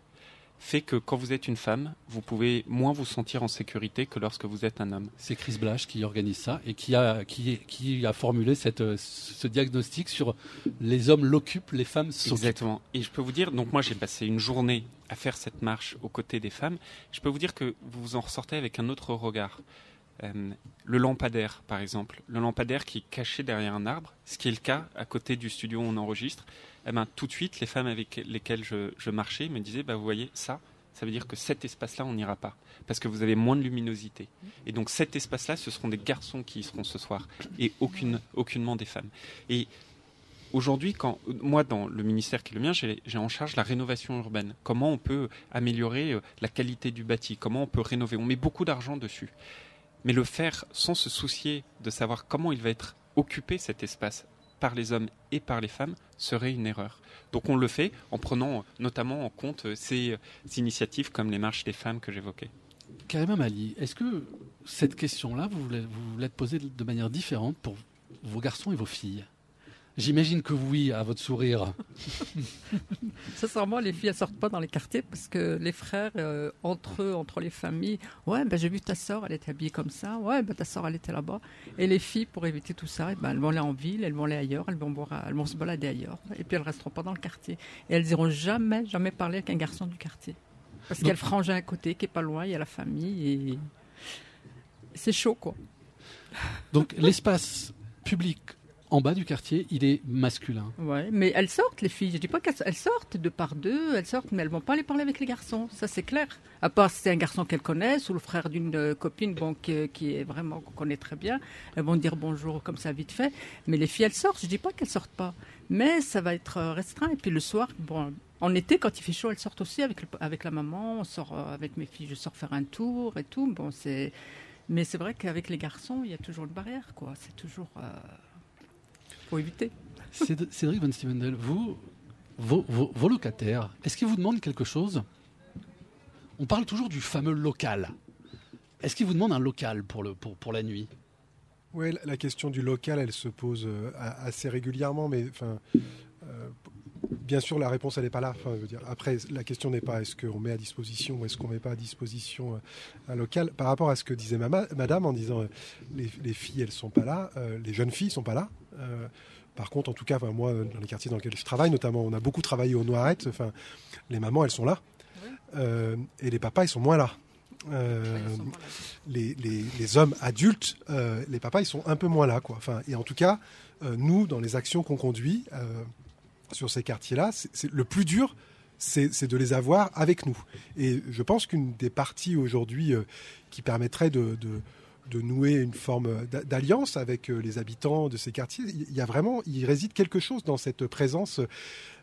fait que quand vous êtes une femme, vous pouvez moins vous sentir en sécurité que lorsque vous êtes un homme. C'est Chris Blash qui organise ça et qui a, qui, qui a formulé cette, euh, ce diagnostic sur les hommes l'occupent, les femmes s'occupent. Exactement. Et je peux vous dire, donc moi j'ai passé une journée à faire cette marche aux côtés des femmes. Je peux vous dire que vous en ressortez avec un autre regard. Euh, le lampadaire, par exemple, le lampadaire qui est caché derrière un arbre, ce qui est le cas à côté du studio où on enregistre, eh ben, tout de suite, les femmes avec lesquelles je, marchais me disaient, bah, vous voyez, ça, ça veut dire que cet espace-là, on n'ira pas, parce que vous avez moins de luminosité. Et donc cet espace-là, ce seront des garçons qui y seront ce soir, et aucune, aucunement des femmes. Et aujourd'hui, moi, dans le ministère qui est le mien, j'ai j'ai en charge la rénovation urbaine. Comment on peut améliorer euh, la qualité du bâti? Comment on peut rénover? On met beaucoup d'argent dessus. Mais le faire sans se soucier de savoir comment il va être occupé cet espace par les hommes et par les femmes serait une erreur. Donc on le fait en prenant notamment en compte ces, euh, initiatives comme les marches des femmes que j'évoquais. Karima Mali, est-ce que cette question-là, vous vous la poser de manière différente pour vos garçons et vos filles? J'imagine que oui, à votre sourire. [laughs] Sincèrement, les filles, elles sortent pas dans les quartiers parce que les frères, euh, entre eux, entre les familles, ouais, ben, j'ai vu ta soeur, elle était habillée comme ça, ouais, ben, ta soeur, elle était là-bas. Et les filles, pour éviter tout ça, eh ben, elles vont aller en ville, elles vont aller ailleurs, elles vont, boire, elles vont se balader ailleurs. Et puis elles resteront pas dans le quartier. Et elles iront jamais, jamais parler avec un garçon du quartier. Parce qu'il y a le frangin à côté qui est pas loin, il y a la famille et c'est chaud, quoi. Donc l'espace public en bas du quartier, il est masculin. Ouais, mais elles sortent, les filles. Je dis pas qu'elles elles sortent deux par deux, elles sortent, mais elles vont pas aller parler avec les garçons. Ça, c'est clair. À part si c'est un garçon qu'elles connaissent ou le frère d'une euh, copine, bon, qui, qui est vraiment qu'on connaît très bien. Elles vont dire bonjour comme ça vite fait. Mais les filles, elles sortent. Je dis pas qu'elles sortent pas, mais ça va être euh, restreint. Et puis le soir, bon, en été, quand il fait chaud, elles sortent aussi avec avec la maman. On sort euh, avec mes filles. Je sors faire un tour et tout. Bon, c'est. Mais c'est vrai qu'avec les garçons, il y a toujours une barrière, quoi. C'est toujours. euh, faut éviter. Céd- Cédric Van Stevendel, vous, vos, vos- vos locataires, est-ce qu'ils vous demandent quelque chose? On parle toujours du fameux local. Est-ce qu'ils vous demandent un local pour, le, pour, pour la nuit? Oui, la- question du local, elle se pose euh, assez régulièrement, mais enfin, euh, bien sûr, la réponse, elle n'est pas là. Enfin, je veux dire, après, la question n'est pas est-ce qu'on met à disposition ou est-ce qu'on met pas à disposition euh, un local. Par rapport à ce que disait mama- madame en disant euh, les, les filles, elles sont pas là, euh, les jeunes filles sont pas là. Euh, par contre, en tout cas, moi, dans les quartiers dans lesquels je travaille, notamment, on a beaucoup travaillé au Noirettes. Enfin, les mamans, elles sont là. Et les papas, ils sont moins là. Euh, les, les- les hommes adultes, euh, les papas, ils sont un peu moins là. Quoi. Enfin, et en tout cas, euh, nous, dans les actions qu'on conduit sur ces quartiers-là, c'est, le plus dur, c'est, de les avoir avec nous. Et je pense qu'une des parties aujourd'hui euh, qui permettrait de, nouer une forme d'a- d'alliance avec euh, les habitants de ces quartiers, il y a vraiment, il réside quelque chose dans cette présence.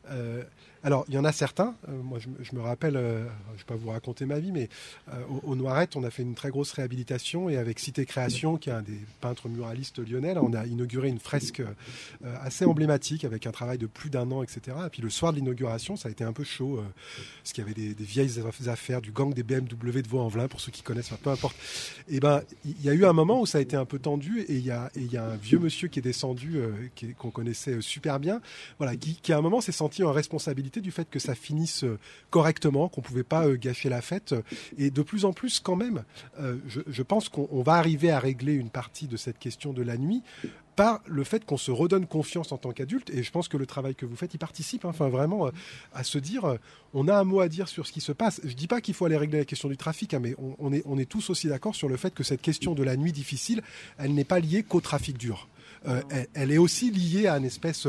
euh, alors, il y en a certains. euh, moi, je, me- rappelle, euh, je ne vais pas vous raconter ma vie, mais euh, au, Noirettes, on a fait une très grosse réhabilitation et avec Cité Création, qui est un des peintres muralistes lyonnais, on a inauguré une fresque assez emblématique avec un travail de plus d'un an, etc. Et puis le soir de l'inauguration, ça a été un peu chaud, parce qu'il y avait des, vieilles affaires du gang des BMW de Vaux-en-Velin, pour ceux qui connaissent, peu importe. Et ben, il y a eu un moment où ça a été un peu tendu et il y a, un vieux monsieur qui est descendu, qu'on connaissait super bien, voilà, qui, à un moment s'est senti en responsabilité du fait que ça finisse euh, correctement, qu'on pouvait pas euh, gâcher la fête. Et de plus en plus, quand même, euh, je, pense qu'on on va arriver à régler une partie de cette question de la nuit par le fait qu'on se redonne confiance en tant qu'adulte. Et je pense que le travail que vous faites, il participe, hein, enfin vraiment, à se dire, on a un mot à dire sur ce qui se passe. Je dis pas qu'il faut aller régler la question du trafic, hein, mais est, on est tous aussi d'accord sur le fait que cette question de la nuit difficile, elle n'est pas liée qu'au trafic dur. Euh, elle, est aussi liée à une espèce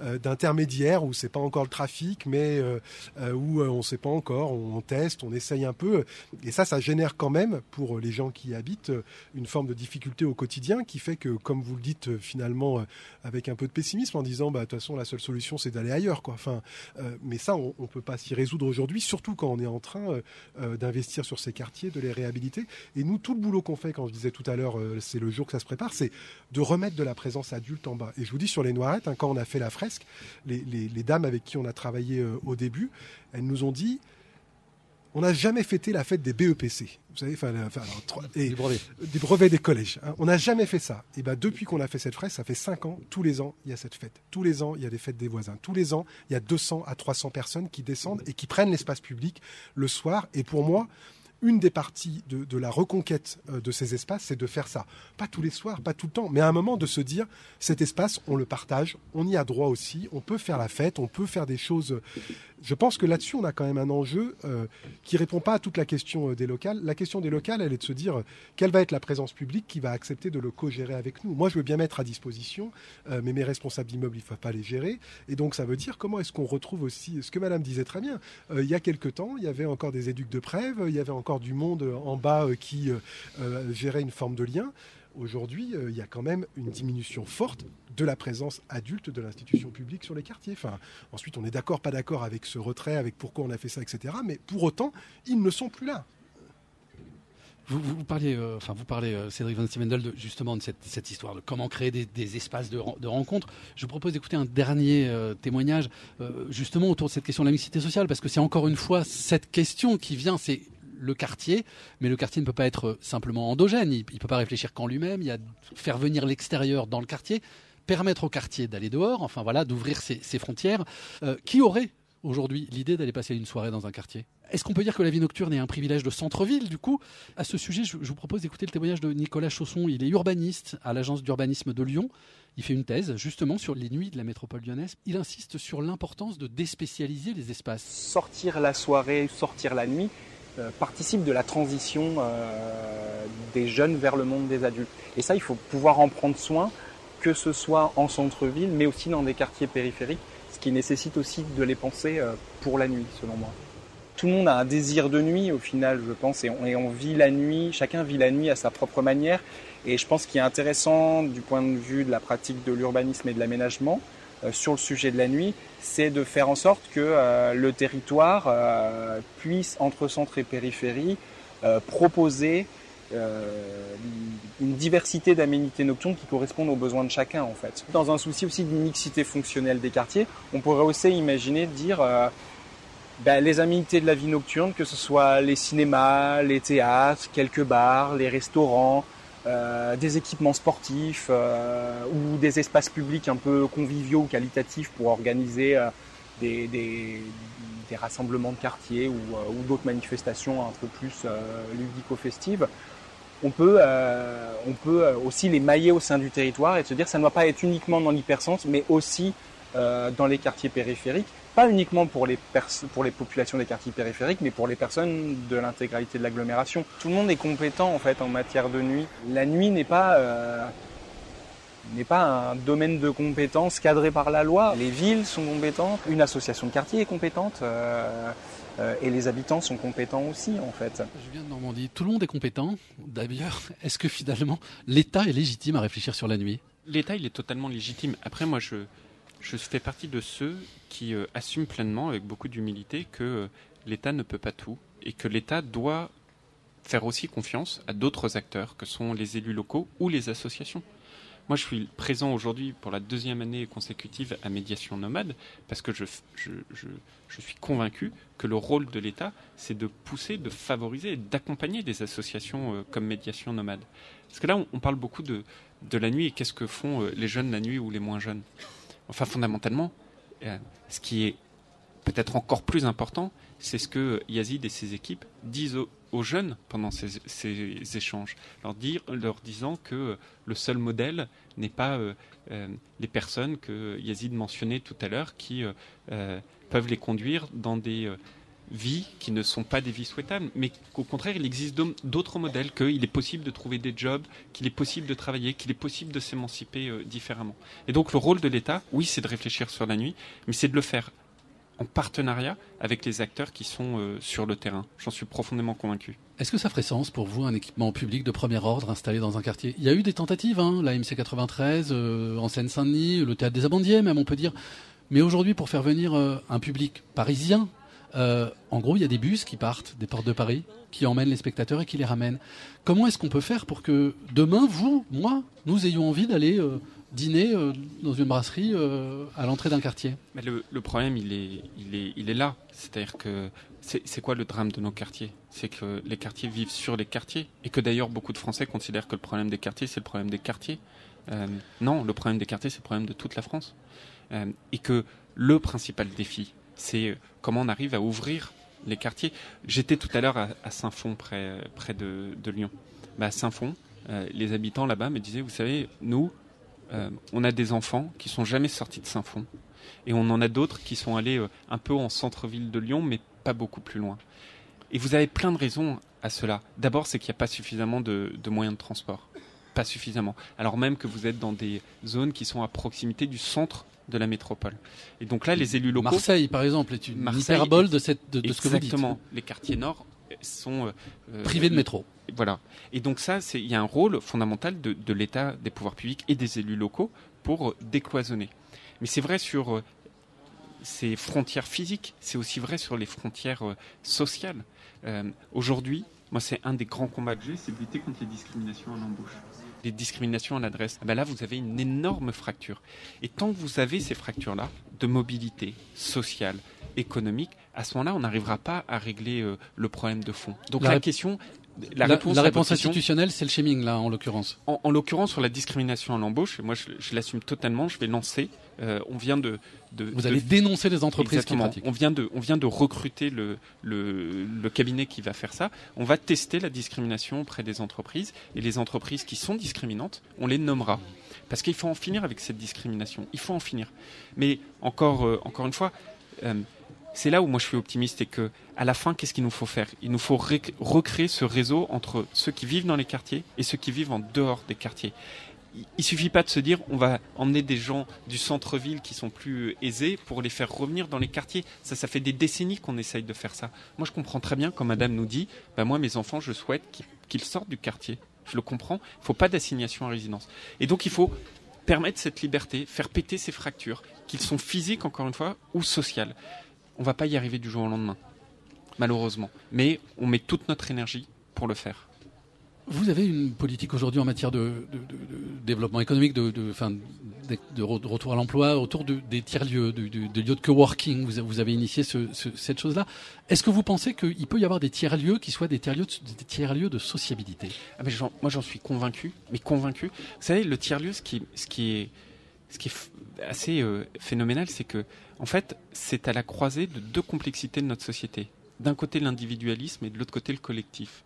euh, d'intermédiaire où c'est pas encore le trafic, mais euh, euh, où euh, on sait pas encore, on, teste, on essaye un peu, et ça, ça génère quand même pour les gens qui y habitent euh, une forme de difficulté au quotidien qui fait que, comme vous le dites euh, finalement, euh, avec un peu de pessimisme, en disant, bah de toute façon, la seule solution, c'est d'aller ailleurs, quoi. Enfin, euh, mais ça, on, on peut pas s'y résoudre aujourd'hui, surtout quand on est en train euh, euh, d'investir sur ces quartiers, de les réhabiliter. Et nous, tout le boulot qu'on fait, quand je disais tout à l'heure, euh, c'est le jour que ça se prépare, c'est de remettre de la présence adulte en bas. Et je vous dis sur les Noirettes, hein, quand on a fait la fresque, les, les- les dames avec qui on a travaillé euh, au début, elles nous ont dit on n'a jamais fêté la fête des BEPC. Vous savez, enfin, alors, et- des brevets des collèges. hein. On n'a jamais fait ça. Et ben depuis qu'on a fait cette fresque, ça fait cinq ans. Tous les ans, il y a cette fête. Tous les ans, il y a des fêtes des voisins. Tous les ans, il y a 200 à 300 personnes qui descendent et qui prennent l'espace public le soir. Et pour moi, une des parties de, la reconquête euh, de ces espaces, c'est de faire ça. Pas tous les soirs, pas tout le temps, mais à un moment de se dire, cet espace, on le partage, on y a droit aussi, on peut faire la fête, on peut faire des choses. Je pense que là-dessus, on a quand même un enjeu euh, qui répond pas à toute la question euh, des locales. La question des locales, elle est de se dire euh, quelle va être la présence publique qui va accepter de le co-gérer avec nous? Moi, je veux bien mettre à disposition, mais mes responsables d'immeubles, il ne faut pas les gérer. Et donc, ça veut dire comment est-ce qu'on retrouve aussi ce que Madame disait très bien. Il y a quelque temps, il y avait encore des éducs de Prèves, il y avait encore du monde euh, en bas euh, qui euh, euh, gérait une forme de lien. Aujourd'hui, il y a quand même une diminution forte de la présence adulte de l'institution publique sur les quartiers. Ensuite, on est d'accord, pas d'accord avec ce retrait, avec pourquoi on a fait ça, etc. Mais pour autant, ils ne sont plus là. Vous, parliez, enfin vous parlez, Cédric Van Stevendel, de, justement de cette, histoire de comment créer des, espaces de, de rencontre. Je vous propose d'écouter un dernier témoignage, justement autour de cette question de la mixité sociale, parce que c'est encore une fois cette question qui vient, le quartier, mais le quartier ne peut pas être simplement endogène, il ne peut pas réfléchir qu'en lui-même, il y a faire venir l'extérieur dans le quartier, permettre au quartier d'aller dehors, enfin voilà, d'ouvrir ses, frontières. Euh, qui aurait aujourd'hui l'idée d'aller passer une soirée dans un quartier? Est-ce qu'on peut dire que la vie nocturne est un privilège de centre-ville Du coup, à ce sujet, je, je vous propose d'écouter le témoignage de Nicolas Chausson. Il est urbaniste à l'agence d'urbanisme de Lyon. Il fait une thèse justement sur les nuits de la métropole lyonnaise. Il insiste sur l'importance de déspécialiser les espaces. sortir la soirée, sortir la nuit, participe de la transition euh, des jeunes vers le monde des adultes. Et ça, il faut pouvoir en prendre soin, que ce soit en centre-ville, mais aussi dans des quartiers périphériques, ce qui nécessite aussi de les penser euh, pour la nuit, selon moi. Tout le monde a un désir de nuit, au final, je pense, et on, vit la nuit, chacun vit la nuit à sa propre manière. Et je pense qu'il est intéressant, du point de vue de la pratique de l'urbanisme et de l'aménagement, euh, sur le sujet de la nuit, c'est de faire en sorte que euh, le territoire euh, puisse, entre centre et périphérie, euh, proposer euh, une diversité d'aménités nocturnes qui correspondent aux besoins de chacun en fait. Dans un souci aussi de mixité fonctionnelle des quartiers, on pourrait aussi imaginer dire euh, ben, les aménités de la vie nocturne, que ce soit les cinémas, les théâtres, quelques bars, les restaurants, euh, des équipements sportifs euh, ou des espaces publics un peu conviviaux ou qualitatifs pour organiser euh, des, des- rassemblements de quartier ou, d'autres manifestations un peu plus ludico-festives. On peut, on peut aussi les mailler au sein du territoire et se dire que ça ne doit pas être uniquement dans l'hypercentre, mais aussi dans les quartiers périphériques. Pas uniquement pour les, pour les populations des quartiers périphériques, mais pour les personnes de l'intégralité de l'agglomération. Tout le monde est compétent en fait en matière de nuit. La nuit n'est pas euh, n'est pas un domaine de compétences cadré par la loi. Les villes sont compétentes, une association de quartier est compétente, euh, euh, et les habitants sont compétents aussi en fait. Je viens de Normandie. Tout le monde est compétent. D'ailleurs, [laughs] est-ce que finalement l'État est légitime à réfléchir sur la nuit? L'État, il est totalement légitime. Après, moi, je, je fais partie de ceux qui euh, assument pleinement, avec beaucoup d'humilité, que euh, l'État ne peut pas tout et que l'État doit faire aussi confiance à d'autres acteurs que sont les élus locaux ou les associations. Moi, je suis présent aujourd'hui pour la deuxième année consécutive à Médiation Nomade parce que je, suis convaincu que le rôle de l'État, c'est de pousser, de favoriser d'accompagner des associations euh, comme Médiation Nomade. Parce que là, on, parle beaucoup de, de la nuit et qu'est-ce que font les jeunes la nuit ou les moins jeunes? Enfin, fondamentalement, ce qui est peut-être encore plus important, c'est ce que Yazid et ses équipes disent aux, jeunes pendant ces, échanges, leur, disant que le seul modèle n'est pas euh, euh, les personnes que Yazid mentionnait tout à l'heure qui euh, euh, peuvent les conduire dans des euh, vies qui ne sont pas des vies souhaitables, mais qu'au contraire, il existe d'autres modèles, qu'il est possible de trouver des jobs, qu'il est possible de travailler, qu'il est possible de s'émanciper euh, différemment. Et donc le rôle de l'État, oui, c'est de réfléchir sur la nuit, mais c'est de le faire en partenariat avec les acteurs qui sont euh, sur le terrain. J'en suis profondément convaincu. Est-ce que ça ferait sens pour vous un équipement public de premier ordre installé dans un quartier? Il y a eu des tentatives, hein, la MC 93, euh, en Seine-Saint-Denis, le théâtre des Amandiers même, on peut dire. Mais aujourd'hui, pour faire venir un public parisien, euh, en gros, il y a des bus qui partent des portes de Paris, qui emmènent les spectateurs et qui les ramènent. Comment est-ce qu'on peut faire pour que demain, vous, moi, nous ayons envie d'aller euh, dîner euh, dans une brasserie à l'entrée d'un quartier? Mais le, le problème, il est, il est, il est là. C'est-à-dire que c'est quoi le drame de nos quartiers? C'est que les quartiers vivent sur les quartiers et que d'ailleurs beaucoup de Français considèrent que le problème des quartiers, c'est le problème des quartiers. Non, le problème des quartiers, c'est le problème de toute la France. Et que le principal défi, c'est euh, comment on arrive à ouvrir les quartiers. J'étais tout à l'heure à, Saint-Fond, près, de, Lyon. Bah, à Saint-Fond, euh, les habitants là-bas me disaient, vous savez, nous, euh, on a des enfants qui sont jamais sortis de Saint-Fond. Et on en a d'autres qui sont allés un peu en centre-ville de Lyon, mais pas beaucoup plus loin. Et vous avez plein de raisons à cela. D'abord, c'est qu'il n'y a pas suffisamment de, de moyens de transport. Pas suffisamment. Alors même que vous êtes dans des zones qui sont à proximité du centre de la métropole. Et donc là, les élus locaux... Marseille, par exemple, est une Marseille hyperbole de, cette, de, de ce que vous dites. Exactement. Les quartiers nord sont euh, euh, Privés de métro. Voilà. Et donc ça, il y a un rôle fondamental de, de l'État, des pouvoirs publics et des élus locaux pour euh, décloisonner. Mais c'est vrai sur ces frontières physiques, c'est aussi vrai sur les frontières euh, sociales. Euh, Aujourd'hui, moi, c'est un des grands combats que j'ai, c'est de lutter contre les discriminations à l'embauche. Les discriminations à l'adresse. Ah ben là, vous avez une énorme fracture. Et tant que vous avez ces fractures-là, de mobilité sociale, économique, à ce moment-là, on n'arrivera pas à régler euh, le problème de fond. Donc La question, La, la réponse, la institutionnelle, c'est le shaming, là, en l'occurrence. en, en l'occurrence, sur la discrimination à l'embauche, moi je, je l'assume totalement, je vais lancer. Euh, on vient de, de Vous de- allez dénoncer les entreprises qui Exactement. pratiquent. On vient de, on vient de recruter le, le, le cabinet qui va faire ça. On va tester la discrimination auprès des entreprises et les entreprises qui sont discriminantes, on les nommera. Parce qu'il faut en finir avec cette discrimination. Il faut en finir. Mais encore, euh, encore une fois, euh, c'est là où moi je suis optimiste et que à la fin, qu'est-ce qu'il nous faut faire? Il nous faut ré- recréer ce réseau entre ceux qui vivent dans les quartiers et ceux qui vivent en dehors des quartiers. Il- Il suffit pas de se dire on va emmener des gens du centre-ville qui sont plus aisés pour les faire revenir dans les quartiers. Ça, ça fait des décennies qu'on essaye de faire ça. Moi, je comprends très bien quand Madame nous dit, bah moi, mes enfants, je souhaite qu'ils qu'ils sortent du quartier. Je le comprends. Il faut pas d'assignation à résidence. Et donc, il faut permettre cette liberté, faire péter ces fractures, qu'ils sont physiques encore une fois ou sociales. On va pas y arriver du jour au lendemain, malheureusement. Mais on met toute notre énergie pour le faire. Vous avez une politique aujourd'hui en matière de, développement économique, de, retour à l'emploi, autour de- des tiers-lieux, de- de- des lieux de coworking. Vous, vous avez initié ce- ce- cette chose-là. Est-ce que vous pensez qu'il peut y avoir des tiers-lieux qui soient des tiers-lieux de, sociabilité? Ah, j'en- moi j'en suis convaincu, mais convaincu. Vous savez, le tiers-lieu, ce qui, est, assez euh, phénoménal, c'est que, en fait, c'est à la croisée de deux complexités de notre société. D'un côté l'individualisme et de l'autre côté le collectif.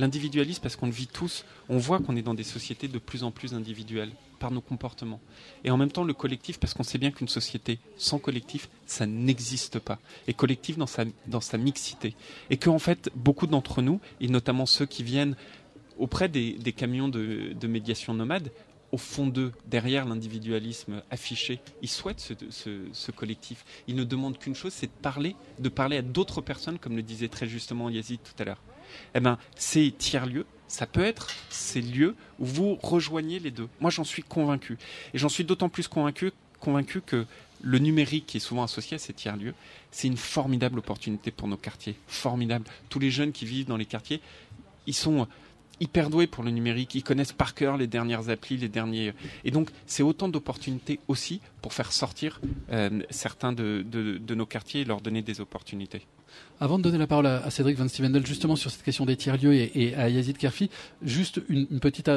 L'individualisme parce qu'on le vit tous, on voit qu'on est dans des sociétés de plus en plus individuelles par nos comportements. Et en même temps le collectif parce qu'on sait bien qu'une société sans collectif, ça n'existe pas. Et collectif dans sa, dans sa mixité. Et qu'en fait, beaucoup d'entre nous, et notamment ceux qui viennent auprès des, des camions de, médiation nomade, au fond d'eux, derrière l'individualisme affiché, ils souhaitent ce, ce- ce collectif. Ils ne demandent qu'une chose, c'est de parler, de parler à d'autres personnes, comme le disait très justement Yazid tout à l'heure. Eh ben, ces tiers-lieux, ça peut être ces lieux où vous rejoignez les deux. Moi, j'en suis convaincu. Et j'en suis d'autant plus convaincu, que le numérique qui est souvent associé à ces tiers-lieux, c'est une formidable opportunité pour nos quartiers. Formidable. Tous les jeunes qui vivent dans les quartiers, ils sont hyper doués pour le numérique, ils connaissent par cœur les dernières applis, les derniers. Et donc, c'est autant d'opportunités aussi pour faire sortir euh, certains de- de nos quartiers et leur donner des opportunités. Avant de donner la parole à, Cédric Van Stevendel, justement sur cette question des tiers-lieux et, à Yazid Kerfi, juste une, petite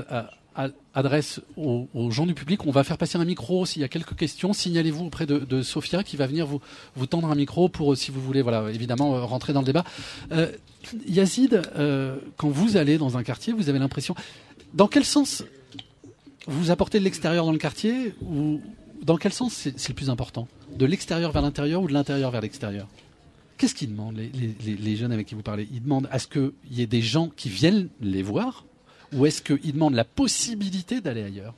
adresse aux, gens du public. On va faire passer un micro s'il y a quelques questions. Signalez-vous auprès de, Sophia qui va venir vous, tendre un micro pour, si vous voulez, voilà, évidemment, euh, rentrer dans le débat. Euh, Yazid, euh, quand vous allez dans un quartier, vous avez l'impression. Dans quel sens vous apportez de l'extérieur dans le quartier ou dans quel sens c'est le plus important? De l'extérieur vers l'intérieur ou de l'intérieur vers l'extérieur? Qu'est-ce qu'ils demandent, les, jeunes avec qui vous parlez? Ils demandent à ce qu'il y ait des gens qui viennent les voir ou est-ce qu'ils demandent la possibilité d'aller ailleurs?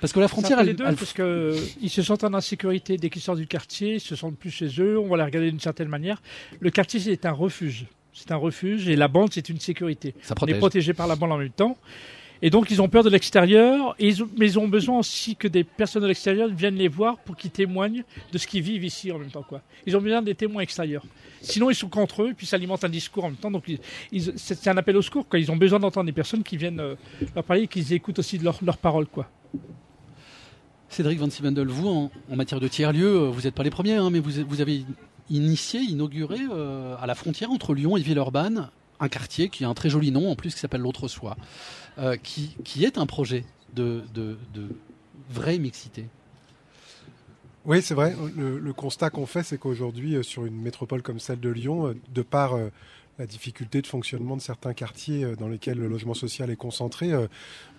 Parce que la frontière, elle, les deux, parce que ils se sentent en insécurité dès qu'ils sortent du quartier, ils se sentent plus chez eux. On va les regarder d'une certaine manière. Le quartier, c'est un refuge. C'est un refuge et la bande, c'est une sécurité. Ça on est protégé par la bande en même temps. Et donc, ils ont peur de l'extérieur, mais ils ont besoin aussi que des personnes de l'extérieur viennent les voir pour qu'ils témoignent de ce qu'ils vivent ici en même temps. Quoi. Ils ont besoin des témoins extérieurs. Sinon, ils sont qu'entre eux, puis s'alimentent un discours en même temps. Donc, c'est un appel au secours. Quoi. Ils ont besoin d'entendre des personnes qui viennent euh, leur parler et qu'ils écoutent aussi leurs paroles. Quoi. Cédric Van Sivendel, vous, en, matière de tiers-lieux, euh, vous n'êtes pas les premiers, hein, mais vous, avez initié, inauguré euh, à la frontière entre Lyon et Villeurbanne un quartier qui a un très joli nom en plus qui s'appelle l'Autre-Soi. Euh, qui, est un projet de, vraie mixité. Oui, c'est vrai. Le, constat qu'on fait, c'est qu'aujourd'hui, euh, sur une métropole comme celle de Lyon, euh, de par la difficulté de fonctionnement de certains quartiers dans lesquels le logement social est concentré,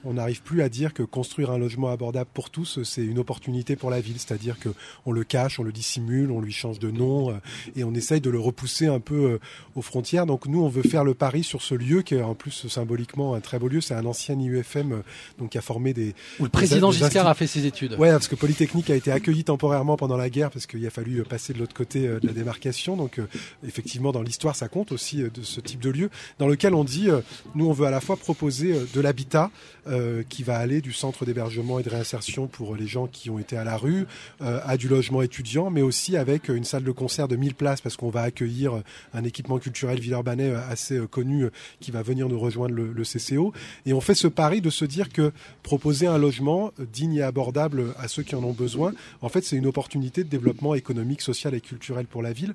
on n'arrive plus à dire que construire un logement abordable pour tous, c'est une opportunité pour la ville. C'est-à-dire que on le cache, on le dissimule, on lui change de nom euh, et on essaye de le repousser un peu euh, aux frontières. Donc nous, on veut faire le pari sur ce lieu qui est en plus symboliquement un très beau lieu. C'est un ancien IUFM euh, donc qui a formé des. Où le président Giscard a fait ses études. Ouais, parce que Polytechnique a été accueilli temporairement pendant la guerre parce qu'il a fallu passer de l'autre côté de la démarcation. Donc effectivement, dans l'histoire, ça compte aussi de ce type de lieu dans lequel on dit, nous, on veut à la fois proposer de l'habitat euh, qui va aller du centre d'hébergement et de réinsertion pour les gens qui ont été à la rue, euh, à du logement étudiant, mais aussi avec une salle de concert de 1000 places parce qu'on va accueillir un équipement culturel villeurbanais assez euh, connu qui va venir nous rejoindre le, CCO. Et on fait ce pari de se dire que proposer un logement digne et abordable à ceux qui en ont besoin, en fait, c'est une opportunité de développement économique, social et culturel pour la ville.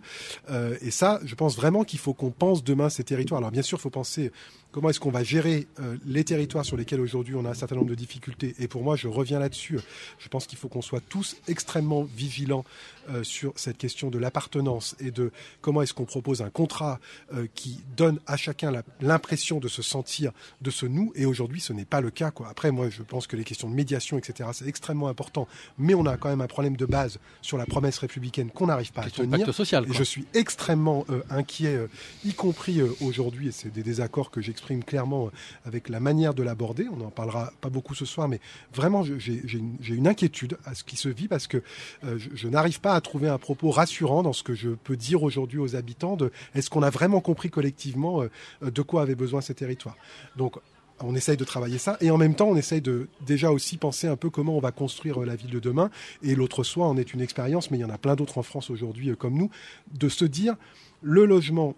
et ça, je pense vraiment qu'il faut qu'on pense demain ces territoires. Alors bien sûr, il faut penser comment est-ce qu'on va gérer euh, les territoires sur lesquels aujourd'hui on a un certain nombre de difficultés. Et pour moi, je reviens là-dessus. Je pense qu'il faut qu'on soit tous extrêmement vigilants euh, sur cette question de l'appartenance et de comment est-ce qu'on propose un contrat euh, qui donne à chacun l'impression de se sentir de ce nous. Et aujourd'hui, ce n'est pas le cas. Quoi. Après, moi, je pense que les questions de médiation, etc., c'est extrêmement important. Mais on a quand même un problème de base sur la promesse républicaine qu'on n'arrive pas à tenir. Social, et je suis extrêmement inquiet, y compris aujourd'hui, et c'est des désaccords que j'exprime clairement avec la manière de l'aborder. On n'en parlera pas beaucoup ce soir, mais vraiment, j'ai une, inquiétude à ce qui se vit parce que je, je n'arrive pas à trouver un propos rassurant dans ce que je peux dire aujourd'hui aux habitants de est-ce qu'on a vraiment compris collectivement euh, de quoi avaient besoin ces territoires. Donc on essaye de travailler ça et en même temps on essaye de déjà aussi penser un peu comment on va construire euh, la ville de demain et l'autre soi en est une expérience mais il y en a plein d'autres en France aujourd'hui euh, comme nous de se dire le logement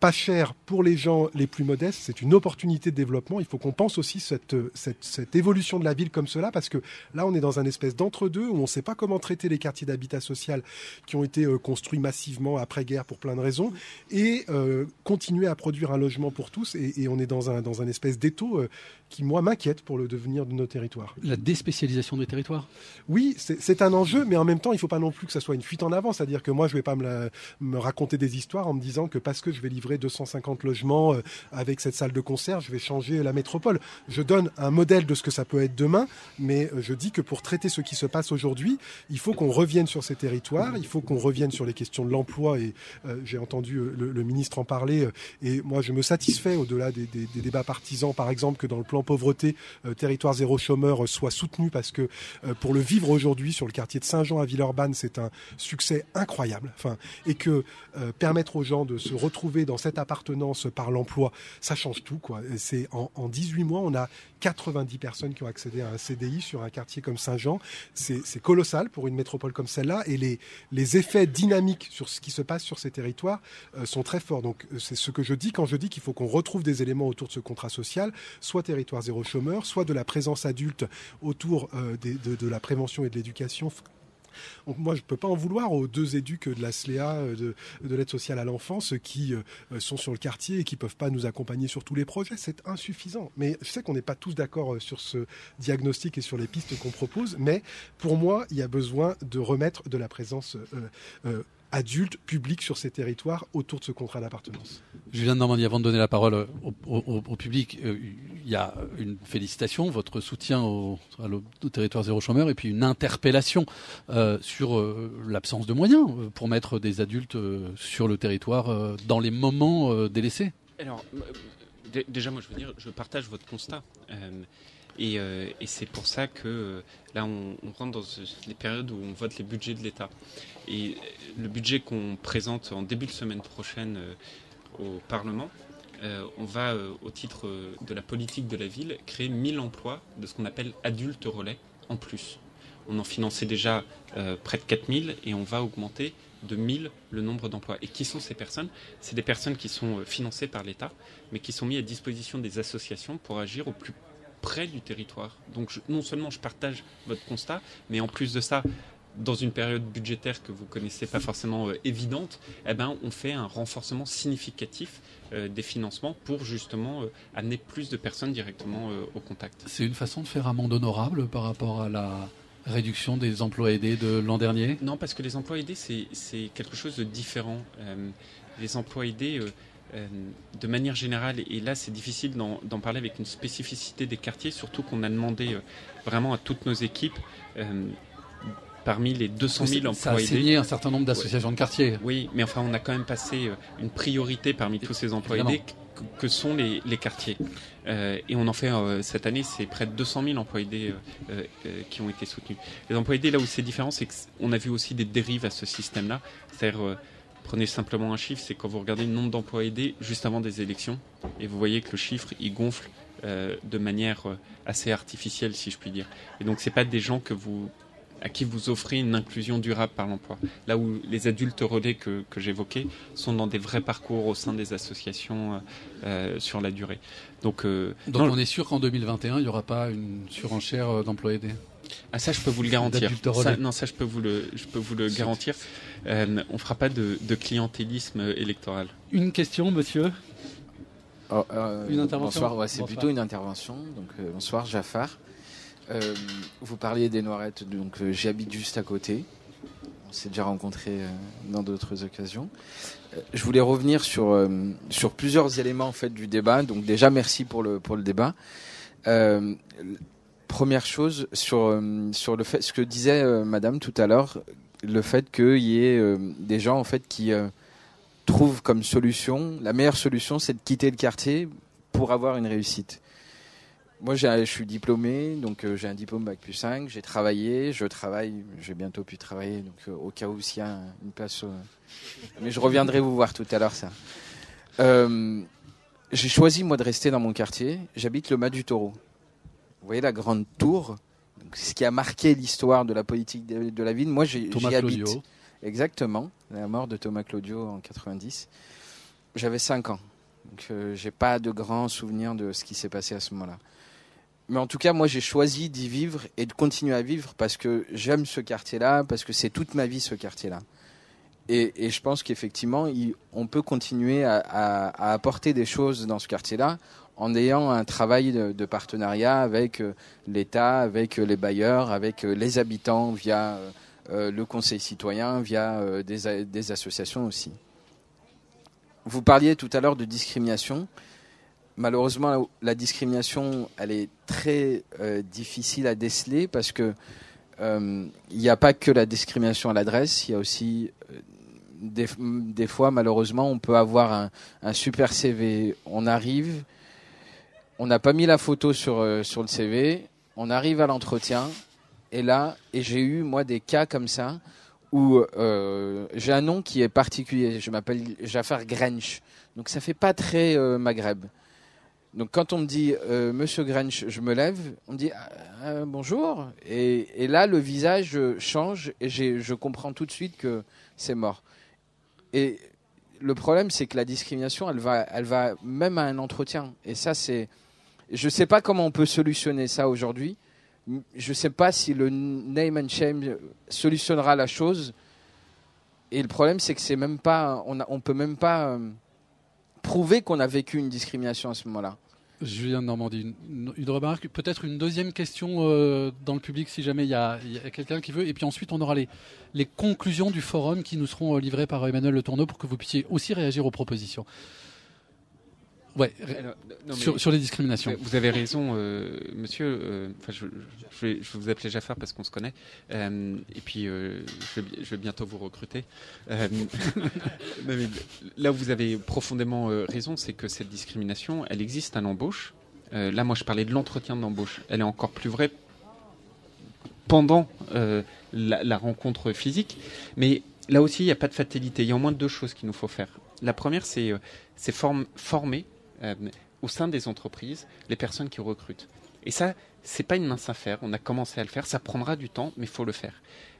pas cher pour les gens les plus modestes, c'est une opportunité de développement. Il faut qu'on pense aussi cette, cette, évolution de la ville comme cela, parce que là, on est dans un espèce d'entre-deux où on ne sait pas comment traiter les quartiers d'habitat social qui ont été euh, construits massivement après-guerre pour plein de raisons, et euh, continuer à produire un logement pour tous. Et, et on est dans un, dans un espèce d'étau euh, qui, moi, m'inquiète pour le devenir de nos territoires. La déspécialisation des territoires? Oui, c'est un enjeu, mais en même temps, il ne faut pas non plus que ça soit une fuite en avant. C'est-à-dire que moi, je ne vais pas me, me raconter des histoires en me disant que parce que je vais livrer 250 logements euh, avec cette salle de concert, je vais changer la métropole. Je donne un modèle de ce que ça peut être demain, mais euh, je dis que pour traiter ce qui se passe aujourd'hui, il faut qu'on revienne sur ces territoires, il faut qu'on revienne sur les questions de l'emploi, et euh, j'ai entendu le, ministre en parler, et moi je me satisfais, au-delà des, débats partisans, par exemple, que dans le plan pauvreté, territoire zéro chômeur soit soutenu, parce que pour le vivre aujourd'hui sur le quartier de Saint-Jean à Villeurbanne, c'est un succès incroyable, enfin, et que permettre aux gens de se retrouver dans cette appartenance par l'emploi, ça change tout. C'est en, en 18 mois, on a 90 personnes qui ont accédé à un CDI sur un quartier comme Saint-Jean. C'est colossal pour une métropole comme celle-là. Et les, effets dynamiques sur ce qui se passe sur ces territoires euh, sont très forts. Donc euh, c'est ce que je dis quand je dis qu'il faut qu'on retrouve des éléments autour de ce contrat social, soit territoire zéro chômeur, soit de la présence adulte autour euh, de, la prévention et de l'éducation Donc moi, je ne peux pas en vouloir aux deux éduques de la SLEA, de, de l'aide sociale à l'enfance, qui euh, sont sur le quartier et qui ne peuvent pas nous accompagner sur tous les projets. C'est insuffisant. Mais je sais qu'on n'est pas tous d'accord euh, sur ce diagnostic et sur les pistes qu'on propose, mais pour moi, il y a besoin de remettre de la présence euh, adulte, public sur ces territoires autour de ce contrat d'appartenance. Julien de Normandie, avant de donner la parole au, public, il y a une félicitation, votre soutien au, territoire zéro chômeur, et puis une interpellation sur l'absence de moyens pour mettre des adultes sur le territoire dans les moments délaissés. Alors, déjà, moi, je veux dire, je partage votre constat. Euh, et, c'est pour ça que euh, là, on, rentre dans les périodes où on vote les budgets de l'État. Et le budget qu'on présente en début de semaine prochaine euh, au Parlement, on va, au titre de la politique de la ville, créer 1000 emplois de ce qu'on appelle adultes relais en plus. On en finançait déjà près de 4000 et on va augmenter de 1000 le nombre d'emplois. Et qui sont ces personnes? C'est des personnes qui sont financées par l'État, mais qui sont mises à disposition des associations pour agir au plus près du territoire. Donc non seulement je partage votre constat, mais en plus de ça, dans une période budgétaire que vous connaissez pas forcément euh, évidente, eh ben, on fait un renforcement significatif euh, des financements pour justement euh, amener plus de personnes directement au contact. C'est une façon de faire amende honorable par rapport à la réduction des emplois aidés de l'an dernier? Non, parce que les emplois aidés, c'est quelque chose de différent. les emplois aidés euh, de manière générale, et là c'est difficile d'en parler avec une spécificité des quartiers, surtout qu'on a demandé euh, vraiment à toutes nos équipes, euh, parmi les 200 000 emplois ça a signé un certain nombre d'associations de quartiers. Oui, mais enfin on a quand même passé une priorité parmi tous ces emplois aidés que, sont les, quartiers. et on en fait cette année, c'est près de 200 000 emplois aidés qui ont été soutenus. Les emplois aidés, là où c'est différent, c'est qu'on a vu aussi des dérives à ce système-là. C'est-à-dire Prenez simplement un chiffre, c'est quand vous regardez le nombre d'emplois aidés juste avant des élections, et vous voyez que le chiffre, il gonfle euh, de manière euh, assez artificielle, si je puis dire. Et donc, c'est pas des gens que vous à qui vous offrez une inclusion durable par l'emploi. Là où les adultes relais que, que j'évoquais sont dans des vrais parcours au sein des associations euh, sur la durée. Donc, Donc on est sûr qu'en 2021, il n'y aura pas une surenchère d'emplois aidés? Ah ça je peux vous le garantir. non ça je peux vous le je peux vous le garantir. Euh, on fera pas de, clientélisme électoral. Une question monsieur. Oh, euh, une intervention. Bonsoir, c'est plutôt une intervention. Donc euh, bonsoir Jafar. vous parliez des Noirettes, donc j'habite juste à côté. On s'est déjà rencontré dans d'autres occasions. je voulais revenir sur sur plusieurs éléments en fait du débat. Donc déjà merci pour le pour le débat première chose sur euh, sur le fait ce que disait euh, Madame tout à l'heure, le fait qu'il y ait euh, des gens en fait qui trouvent comme solution la meilleure solution, c'est de quitter le quartier pour avoir une réussite. Moi, je suis diplômé, donc j'ai un diplôme bac plus 5. J'ai travaillé, je travaille, j'ai bientôt pu travailler, donc au cas où s'il y a une place. mais je reviendrai vous voir tout à l'heure ça. j'ai choisi moi de rester dans mon quartier. J'habite le Mas du Taureau. Vous voyez la grande tour ce qui a marqué l'histoire de la politique de, la ville. Moi, j'y habite. Exactement, la mort de Thomas Claudio en 90. J'avais 5 ans, donc euh, j'ai pas de grands souvenirs de ce qui s'est passé à ce moment-là. Mais en tout cas, moi, j'ai choisi d'y vivre et de continuer à vivre parce que j'aime ce quartier-là, parce que c'est toute ma vie ce quartier-là. Et, je pense qu'effectivement, on peut continuer à, apporter des choses dans ce quartier-là en ayant un travail de, partenariat avec euh, l'État, avec euh, les bailleurs, avec euh, les habitants via le conseil citoyen, via des, associations aussi. Vous parliez tout à l'heure de discrimination. Malheureusement, la, discrimination, elle est très difficile à déceler parce que il n'y a pas que la discrimination à l'adresse, il y a aussi des, fois, malheureusement, on peut avoir un, un super CV, on arrive, on n'a pas mis la photo sur, euh, sur le CV, on arrive à l'entretien, et là, et j'ai eu, moi, des cas comme ça, où euh, j'ai un nom qui est particulier, je m'appelle Jafar Grench, donc ça fait pas très euh, Maghreb. Donc quand on me dit Monsieur Grench, je me lève, on me dit ah, bonjour, et, là le visage change et je comprends tout de suite que c'est mort. Et le problème, c'est que la discrimination, elle va, elle va même à un entretien. Et ça, c'est je ne sais pas comment on peut solutionner ça aujourd'hui, Je ne sais pas si le name and shame solutionnera la chose. Et le problème, c'est que c'est même pas, on, peut même pas euh, prouver qu'on a vécu une discrimination à ce moment-là. Julien Normandie, une, remarque, peut-être une deuxième question euh, dans le public si jamais il y a, quelqu'un qui veut, et puis ensuite on aura les, les conclusions du forum qui nous seront euh, livrées par Emmanuel Le Tourneau pour que vous puissiez aussi réagir aux propositions. Ouais, sur, les discriminations. Vous avez raison, euh, monsieur. Euh, je, vais, vous appeler Jafar parce qu'on se connaît. Euh, et puis, je vais, bientôt vous recruter. [laughs] là où vous avez profondément raison, c'est que cette discrimination, elle existe à l'embauche. là, moi, je parlais de l'entretien d'embauche. Elle est encore plus vraie pendant la, rencontre physique. Mais là aussi, il n'y a pas de fatalité. Il y a au moins deux choses qu'il nous faut faire. La première, c'est former euh, au sein des entreprises les personnes qui recrutent. Et ça, c'est pas une mince affaire. On a commencé à le faire. Ça prendra du temps, mais il faut le faire.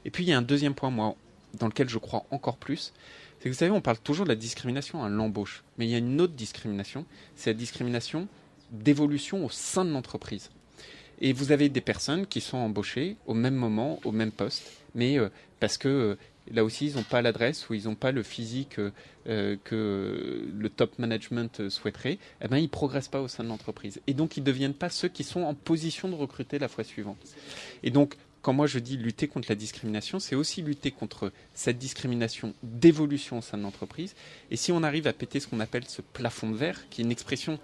Et puis il y a un deuxième point, moi, dans lequel je crois encore plus. C'est que vous savez, on parle toujours de la discrimination à l'embauche, mais il y a une autre discrimination. C'est la discrimination d'évolution au sein de l'entreprise. Et vous avez des personnes qui sont embauchées au même moment, au même poste, mais euh, parce que euh, là aussi, ils n'ont pas l'adresse ou ils n'ont pas le physique euh, que le top management souhaiterait, eh ben, ils ne progressent pas au sein de l'entreprise. Et donc, ils ne deviennent pas ceux qui sont en position de recruter la fois suivante. Et donc, quand moi je dis lutter contre la discrimination, c'est aussi lutter contre cette discrimination d'évolution au sein de l'entreprise. Et si on arrive à péter ce qu'on appelle ce plafond de verre, qui est une expression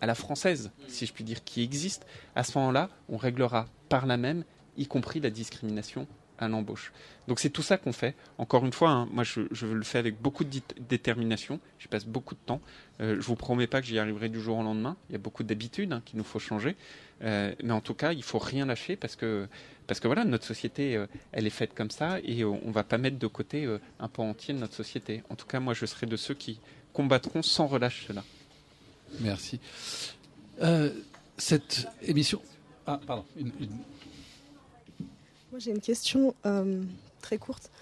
à la française, si je puis dire, qui existe, à ce moment-là, on réglera par là même, y compris la discrimination à l'embauche. Donc c'est tout ça qu'on fait. Encore une fois, hein, moi je, le fais avec beaucoup de détermination, je passe beaucoup de temps. Euh, je vous promets pas que j'y arriverai du jour au lendemain. Il y a beaucoup d'habitudes hein, qu'il nous faut changer. Euh, mais en tout cas, il faut rien lâcher parce que, parce que voilà, notre société, euh, elle est faite comme ça et on ne va pas mettre de côté un pan entier de notre société. En tout cas, moi je serai de ceux qui combattront sans relâche cela. Merci. cette émission. Ah, pardon. une... Moi, j'ai une question euh, très courte.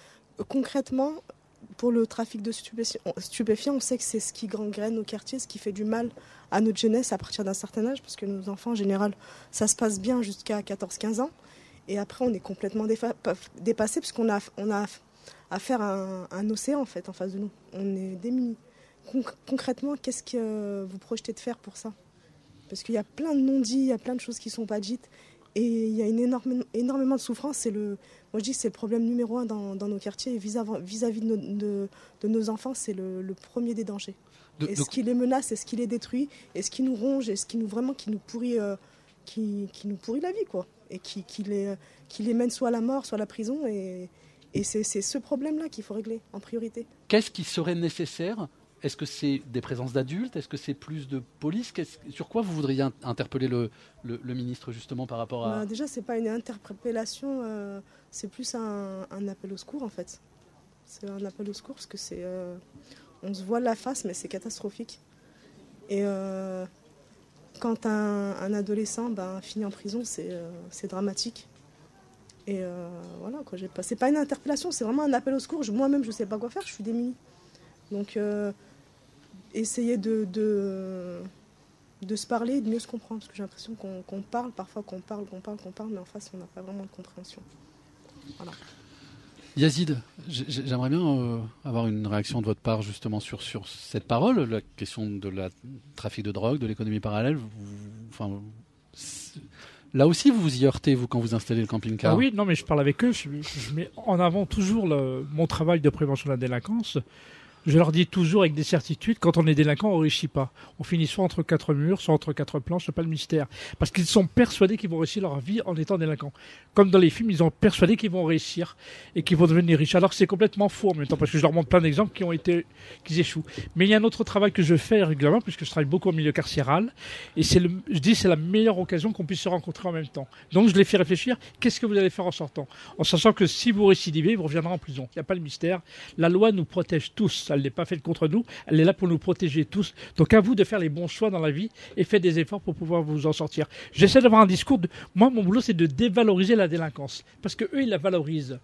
Concrètement, pour le trafic de stupéfiants, on sait que c'est ce qui gangrène nos quartiers, ce qui fait du mal à notre jeunesse à partir d'un certain âge, parce que nos enfants, en général, ça se passe bien jusqu'à 14-15 ans. Et après, on est complètement dépassé, parce qu'on a, affaire à un, océan, en fait, en face de nous. On est démunis. concrètement, qu'est-ce que vous projetez de faire pour ça? Parce qu'il y a plein de non-dits, il y a plein de choses qui ne sont pas dites. Et il y a une énorme, énormément de souffrance. C'est le, moi je dis c'est le problème numéro un dans, nos quartiers. vis-à-vis de, nos enfants, c'est le, premier des dangers. Est-ce qu'il les menace? Est-ce qu'il les détruit? Est-ce qu'il nous ronge? Est-ce qu'il nous vraiment qui nous pourrit, euh, qui, nous pourrit la vie quoi? Et qui, qui, les, qui les mène soit à la mort, soit à la prison. Et, et c'est ce problème-là qu'il faut régler en priorité. Qu'est-ce qui serait nécessaire est-ce que c'est des présences d'adultes? Est-ce que c'est plus de police? Sur quoi vous voudriez interpeller le, ministre justement par rapport à... Bah, déjà, c'est pas une interpellation, euh, c'est plus un, appel au secours en fait. C'est un appel au secours parce que c'est... Euh, on se voit la face, mais c'est catastrophique. Et euh, quand un, adolescent ben, finit en prison, c'est dramatique. Et voilà, quoi. C'est pas une interpellation, c'est vraiment un appel au secours. Moi-même, je sais pas quoi faire, je suis démunie. Donc essayer de, de, se parler et de mieux se comprendre. Parce que j'ai l'impression qu'on parle, parfois qu'on parle, qu'on parle, qu'on parle, mais en face, on n'a pas vraiment de compréhension. Voilà. Yazid, j'aimerais bien euh, avoir une réaction de votre part justement sur, sur cette parole, la question de la trafic de drogue, de l'économie parallèle. enfin, là aussi, vous vous y heurtez, vous, quand vous installez le camping-car ah Oui, non, mais je parle avec eux. Je, mets en avant toujours le, mon travail de prévention de la délinquance. Je leur dis toujours avec des certitudes, quand on est délinquant, on réussit pas. On finit soit entre quatre murs, soit entre quatre planches, c'est pas le mystère. Parce qu'ils sont persuadés qu'ils vont réussir leur vie en étant délinquants. Comme dans les films, ils sont persuadés qu'ils vont réussir et qu'ils vont devenir riches. Alors c'est complètement faux en même temps, parce que je leur montre plein d'exemples qui ont été, qui échouent. Mais il y a un autre travail que je fais régulièrement, puisque je travaille beaucoup au milieu carcéral. Et c'est le, je dis, c'est la meilleure occasion qu'on puisse se rencontrer en même temps. Donc je les fais réfléchir, qu'est-ce que vous allez faire en sortant? En sachant que si vous récidivez, vous reviendrez en prison. Il n'y a pas le mystère. La loi nous protège tous n'est pas faite contre nous, elle est là pour nous protéger tous. Donc à vous de faire les bons choix dans la vie et faites des efforts pour pouvoir vous en sortir. J'essaie d'avoir un discours de... Moi, mon boulot, c'est de dévaloriser la délinquance. Parce que eux, ils la valorisent.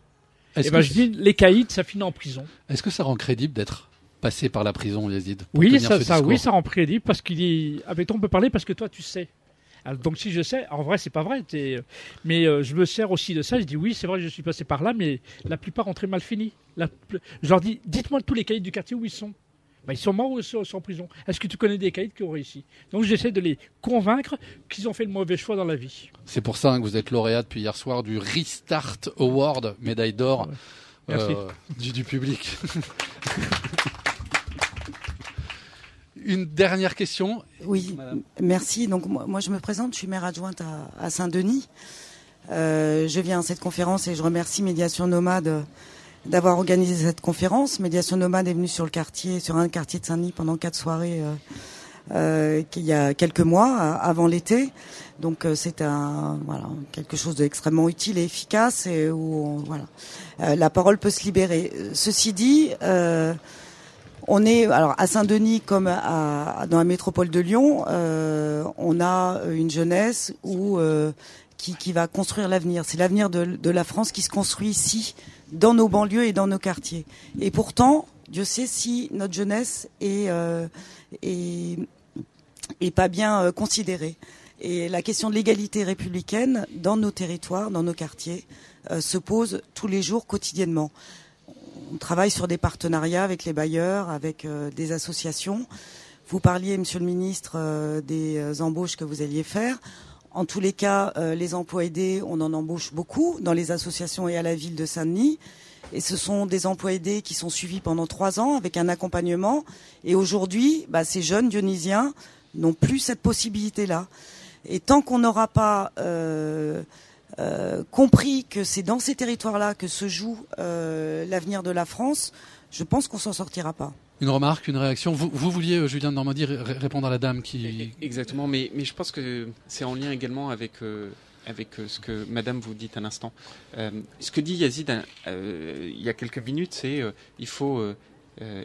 Et ben, je dis, les caïds, ça finit en prison. Est-ce que ça rend crédible d'être passé par la prison, Yazid Oui, ça, ça oui, ça rend crédible parce qu'il est. Avec toi, on peut parler parce que toi, tu sais. Donc si je sais, en vrai c'est pas vrai, mais euh, je me sers aussi de ça. Je dis oui, c'est vrai, je suis passé par là, mais la plupart ont très mal fini. La... Je leur dis, dites-moi tous les caïds du quartier où ils sont. Ben, ils sont morts ou ils sont en prison. Est-ce que tu connais des caïds qui ont réussi? Donc j'essaie de les convaincre qu'ils ont fait le mauvais choix dans la vie. C'est pour ça que vous êtes lauréat depuis hier soir du Restart Award, médaille d'or euh, du, du public. [laughs] Une dernière question. Oui, merci. Donc moi, je me présente, je suis maire adjointe à, Saint-Denis. Euh, je viens à cette conférence et je remercie Médiation Nomade d'avoir organisé cette conférence. Médiation Nomade est venue sur le quartier, sur un quartier de Saint-Denis pendant quatre soirées euh, euh, il y a quelques mois, avant l'été. Donc c'est un voilà quelque chose d'extrêmement utile et efficace et où voilà la parole peut se libérer. Ceci dit. On est alors à Saint-Denis comme à, dans la métropole de Lyon, euh, on a une jeunesse où euh, qui, qui, va construire l'avenir. C'est l'avenir de, la France qui se construit ici, dans nos banlieues et dans nos quartiers. Et pourtant, Dieu sait si notre jeunesse est, euh, est, est, pas bien euh, considérée. Et la question de l'égalité républicaine dans nos territoires, dans nos quartiers, se pose tous les jours, quotidiennement on travaille sur des partenariats avec les bailleurs, avec euh, des associations. Vous parliez, Monsieur le Ministre, euh, des euh, embauches que vous alliez faire. En tous les cas, les emplois aidés, on en embauche beaucoup dans les associations et à la ville de Saint-Denis. Et ce sont des emplois aidés qui sont suivis pendant trois ans avec un accompagnement. Et aujourd'hui, bah, ces jeunes dionysiens n'ont plus cette possibilité-là. Et tant qu'on n'aura pas euh, compris que c'est dans ces territoires-là que se joue euh, l'avenir de la France, je pense qu'on s'en sortira pas. Une remarque, une réaction. Vous, vous vouliez, euh, Julien de Normandie, répondre à la dame qui. Exactement, mais, mais je pense que c'est en lien également avec, avec ce que Madame vous dit à l'instant. ce que dit Yazid il y a quelques minutes, c'est il faut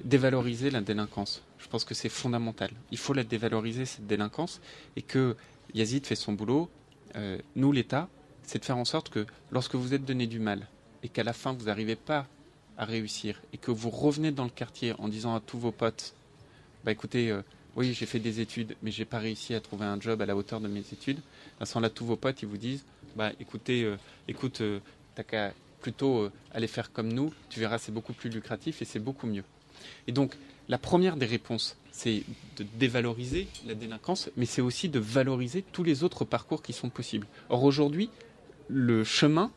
dévaloriser la délinquance. Je pense que c'est fondamental. Il faut la dévaloriser, cette délinquance, et que Yazid fait son boulot. nous, l'État, c'est de faire en sorte que lorsque vous êtes donné du mal et qu'à la fin vous n'arrivez pas à réussir et que vous revenez dans le quartier en disant à tous vos potes, bah écoutez, euh, oui j'ai fait des études mais j'ai pas réussi à trouver un job à la hauteur de mes études, à ce moment-là tous vos potes ils vous disent, bah écoutez, euh, écoute, euh, t'as qu'à plutôt aller faire comme nous, tu verras c'est beaucoup plus lucratif et c'est beaucoup mieux. Et donc la première des réponses, c'est de dévaloriser la délinquance, mais c'est aussi de valoriser tous les autres parcours qui sont possibles. Or aujourd'hui, le chemin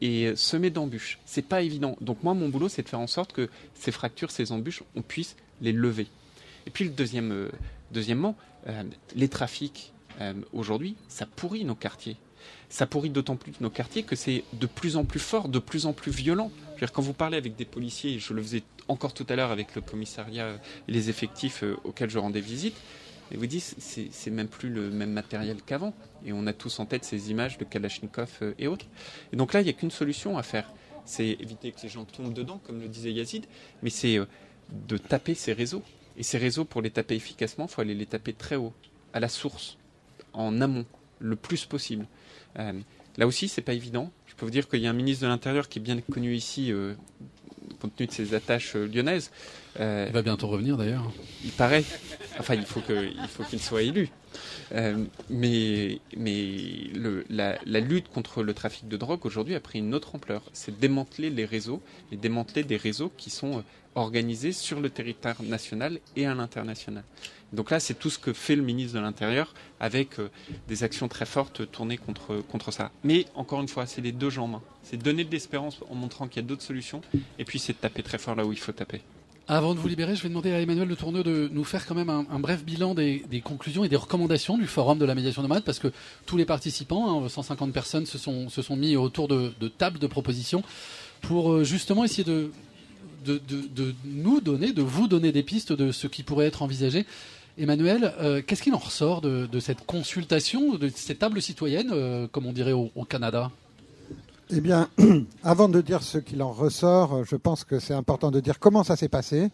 est semé d'embûches. C'est pas évident. Donc moi, mon boulot, c'est de faire en sorte que ces fractures, ces embûches, on puisse les lever. Et puis le deuxième, euh, deuxièmement, euh, les trafics euh, aujourd'hui, ça pourrit nos quartiers. Ça pourrit d'autant plus nos quartiers que c'est de plus en plus fort, de plus en plus violent. quand vous parlez avec des policiers, je le faisais encore tout à l'heure avec le commissariat et les effectifs auxquels je rendais visite, et vous dites, c'est même plus le même matériel qu'avant. Et on a tous en tête ces images de Kalachnikov euh, et autres. Et donc là, il n'y a qu'une solution à faire. C'est éviter que les gens tombent dedans, comme le disait Yazid, mais c'est euh, de taper ces réseaux. Et ces réseaux, pour les taper efficacement, il faut aller les taper très haut, à la source, en amont, le plus possible. Euh, là aussi, c'est pas évident. Je peux vous dire qu'il y a un ministre de l'Intérieur qui est bien connu ici, compte tenu de ses attaches lyonnaises. il va bientôt revenir d'ailleurs. Il paraît. Enfin, il faut qu'il soit élu. Euh, mais mais le, la, la, lutte contre le trafic de drogue aujourd'hui a pris une autre ampleur. C'est démanteler les réseaux et démanteler des réseaux qui sont organisés sur le territoire national et à l'international. Donc là, c'est tout ce que fait le ministre de l'Intérieur avec euh, des actions très fortes tournées contre, contre ça. Mais encore une fois, c'est les deux jambes. C'est donner de l'espérance en montrant qu'il y a d'autres solutions et puis c'est de taper très fort là où il faut taper. Avant de vous libérer, je vais demander à Emmanuel Le Tourneux de nous faire quand même un, bref bilan des, conclusions et des recommandations du forum de la médiation nomade, parce que tous les participants, 150 hein, personnes, se sont, se sont mis autour de, de tables de propositions pour euh, justement essayer de, de, nous donner, de vous donner des pistes de ce qui pourrait être envisagé. Emmanuel, euh, qu'est-ce qu'il en ressort de, cette consultation, de cette table citoyenne, euh, comme on dirait au Canada? Eh bien, [clears throat] avant de dire ce qu'il en ressort, je pense que c'est important de dire comment ça s'est passé.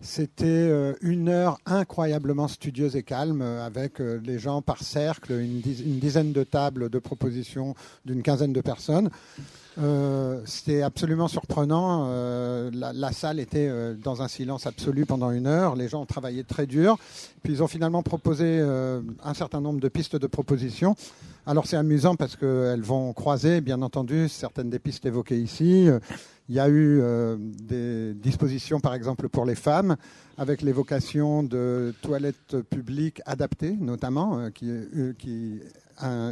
C'était une heure incroyablement studieuse et calme, avec les gens par cercle, une, dizaine de tables de propositions d'une quinzaine de personnes. C'était absolument surprenant. la, salle était dans un silence absolu pendant une heure. Les gens ont travaillé très dur. Puis ils ont finalement proposé un certain nombre de pistes de propositions. Alors c'est amusant parce qu'elles vont croiser, bien entendu, certaines des pistes évoquées ici. Il y a eu euh, des dispositions, par exemple, pour les femmes, avec l'évocation de toilettes publiques adaptées, notamment, euh, qui, qui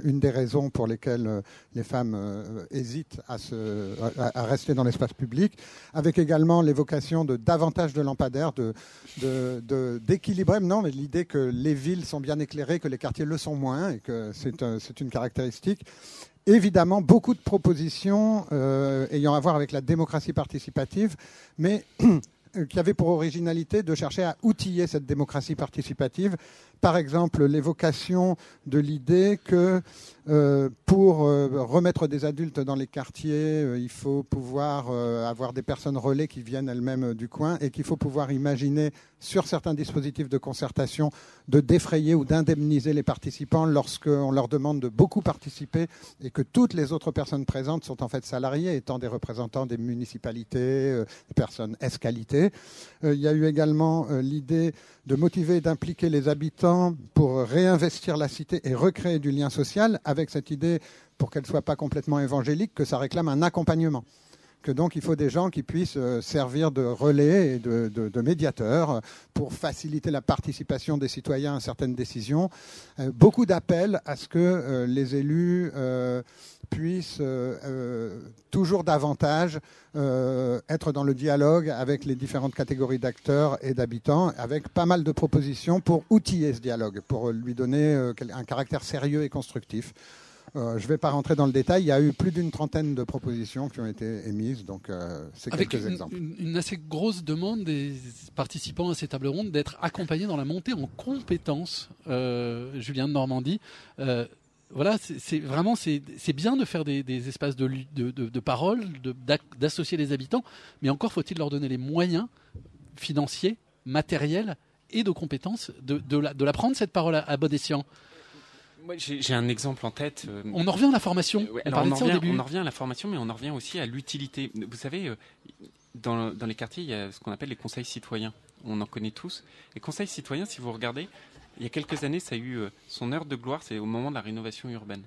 une des raisons pour lesquelles euh, les femmes hésitent à, rester dans l'espace public, avec également l'évocation de davantage de lampadaires, d'équilibrer, de, non, mais l'idée que les villes sont bien éclairées, que les quartiers le sont moins, et que c'est une caractéristique. Évidemment, beaucoup de propositions euh, ayant à voir avec la démocratie participative, mais [clears throat] qui avait pour originalité de chercher à outiller cette démocratie participative. Par exemple, l'évocation de l'idée que euh, pour euh, remettre des adultes dans les quartiers, euh, il faut pouvoir avoir des personnes relais qui viennent elles-mêmes du coin et qu'il faut pouvoir imaginer sur certains dispositifs de concertation de défrayer ou d'indemniser les participants lorsqu'on leur demande de beaucoup participer et que toutes les autres personnes présentes sont en fait salariées, étant des représentants des municipalités, des personnes escalitées. il y a eu également l'idée de motiver et d'impliquer les habitants pour réinvestir la cité et recréer du lien social avec cette idée, pour qu'elle ne soit pas complètement évangélique, que ça réclame un accompagnement que donc il faut des gens qui puissent euh, servir de relais et de, médiateurs pour faciliter la participation des citoyens à certaines décisions. Euh, beaucoup d'appels à ce que euh, les élus puissent toujours davantage être dans le dialogue avec les différentes catégories d'acteurs et d'habitants, avec pas mal de propositions pour outiller ce dialogue, pour lui donner un caractère sérieux et constructif. Euh, je ne vais pas rentrer dans le détail. Il y a eu plus d'une trentaine de propositions qui ont été émises, donc euh, c'est quelques une, exemples. Une, une, assez grosse demande des participants à ces tables rondes d'être accompagnés dans la montée en compétences. Euh, Julien de Normandie. Voilà, c'est vraiment c'est bien de faire des, espaces de, de, de, parole, d'associer les habitants, mais encore faut-il leur donner les moyens financiers, matériels et de compétences de, de, la, de la prendre cette parole à, à bon escient. J'ai un exemple en tête. Euh, on en revient à la formation. on, en revient, à la formation, mais on en revient aussi à l'utilité. Vous savez, euh, dans, les quartiers, il y a ce qu'on appelle les conseils citoyens. On en connaît tous. Les conseils citoyens, si vous regardez, il y a quelques années, ça a eu euh, son heure de gloire, c'est au moment de la rénovation urbaine.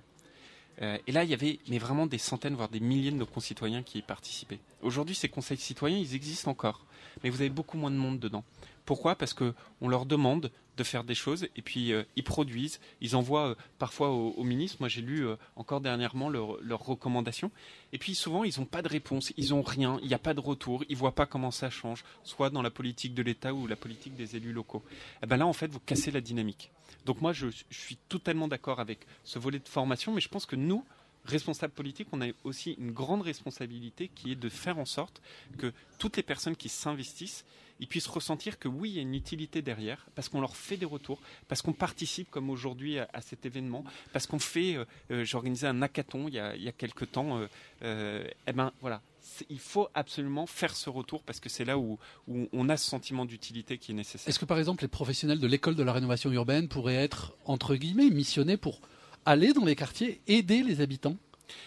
et là, il y avait mais vraiment des centaines, voire des milliers de nos concitoyens qui y participaient. Aujourd'hui, ces conseils citoyens, ils existent encore, mais vous avez beaucoup moins de monde dedans. Pourquoi? Parce que on leur demande de faire des choses et puis euh, ils produisent, ils envoient euh, parfois au, ministre. Moi j'ai lu euh, encore dernièrement leurs recommandations et puis souvent ils n'ont pas de réponse, ils n'ont rien, il n'y a pas de retour, ils voient pas comment ça change, soit dans la politique de l'État ou la politique des élus locaux. Eh ben là en fait vous cassez la dynamique. Donc moi je suis totalement d'accord avec ce volet de formation, mais je pense que nous responsables politiques, on a aussi une grande responsabilité qui est de faire en sorte que toutes les personnes qui s'investissent ils puissent ressentir que oui, il y a une utilité derrière, parce qu'on leur fait des retours, parce qu'on participe, comme aujourd'hui, à, cet événement, parce qu'on fait, euh, euh, j'ai organisé un hackathon il y a, il y a quelques temps, euh, eh ben voilà, il faut absolument faire ce retour parce que c'est là où, où, on a ce sentiment d'utilité qui est nécessaire. Est-ce que par exemple les professionnels de l'école de la rénovation urbaine pourraient être, entre guillemets, missionnés pour aller dans les quartiers, aider les habitants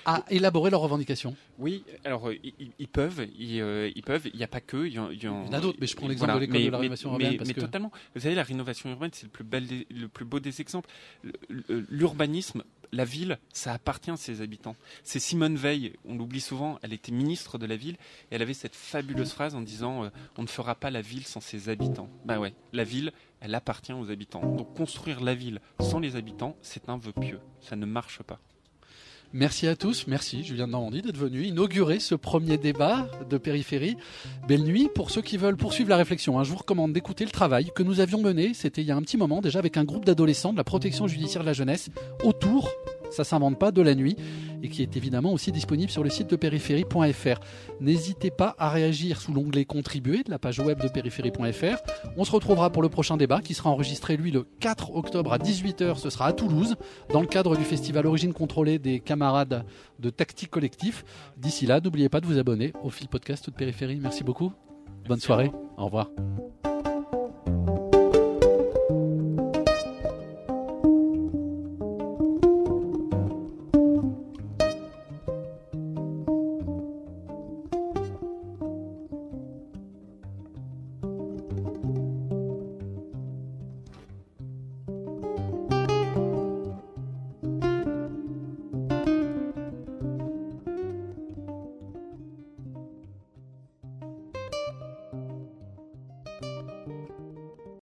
à élaborer leurs revendications Oui, alors euh, ils, peuvent, euh, ils, peuvent. Il n'y a pas que. Il y, en, a d'autres, mais je prends l'exemple de l'école de la rénovation urbaine. Mais, totalement. Vous savez, la rénovation urbaine, c'est le plus bel, le plus beau des exemples. L'urbanisme, la ville, ça appartient à ses habitants. C'est Simone Veil, on l'oublie souvent, elle était ministre de la ville et elle avait cette fabuleuse phrase en disant euh, on ne fera pas la ville sans ses habitants. Ben ouais, la ville, elle appartient aux habitants. Donc construire la ville sans les habitants, c'est un vœu pieux. Ça ne marche pas. Merci à tous, merci Julien de Normandie d'être venu inaugurer ce premier débat de périphérie. Belle nuit pour ceux qui veulent poursuivre la réflexion. Hein, je vous recommande d'écouter le travail que nous avions mené, c'était il y a un petit moment déjà avec un groupe d'adolescents de la protection judiciaire de la jeunesse autour ça s'invente pas de la nuit et qui est évidemment aussi disponible sur le site de périphérie.fr. N'hésitez pas à réagir sous l'onglet contribuer de la page web de périphérie.fr. On se retrouvera pour le prochain débat qui sera enregistré lui le 4 octobre à 18h, ce sera à Toulouse dans le cadre du festival Origine contrôlée des camarades de Tactique Collectif. D'ici là, n'oubliez pas de vous abonner au fil podcast de Périphérie. Merci beaucoup. Bonne soirée. Au revoir.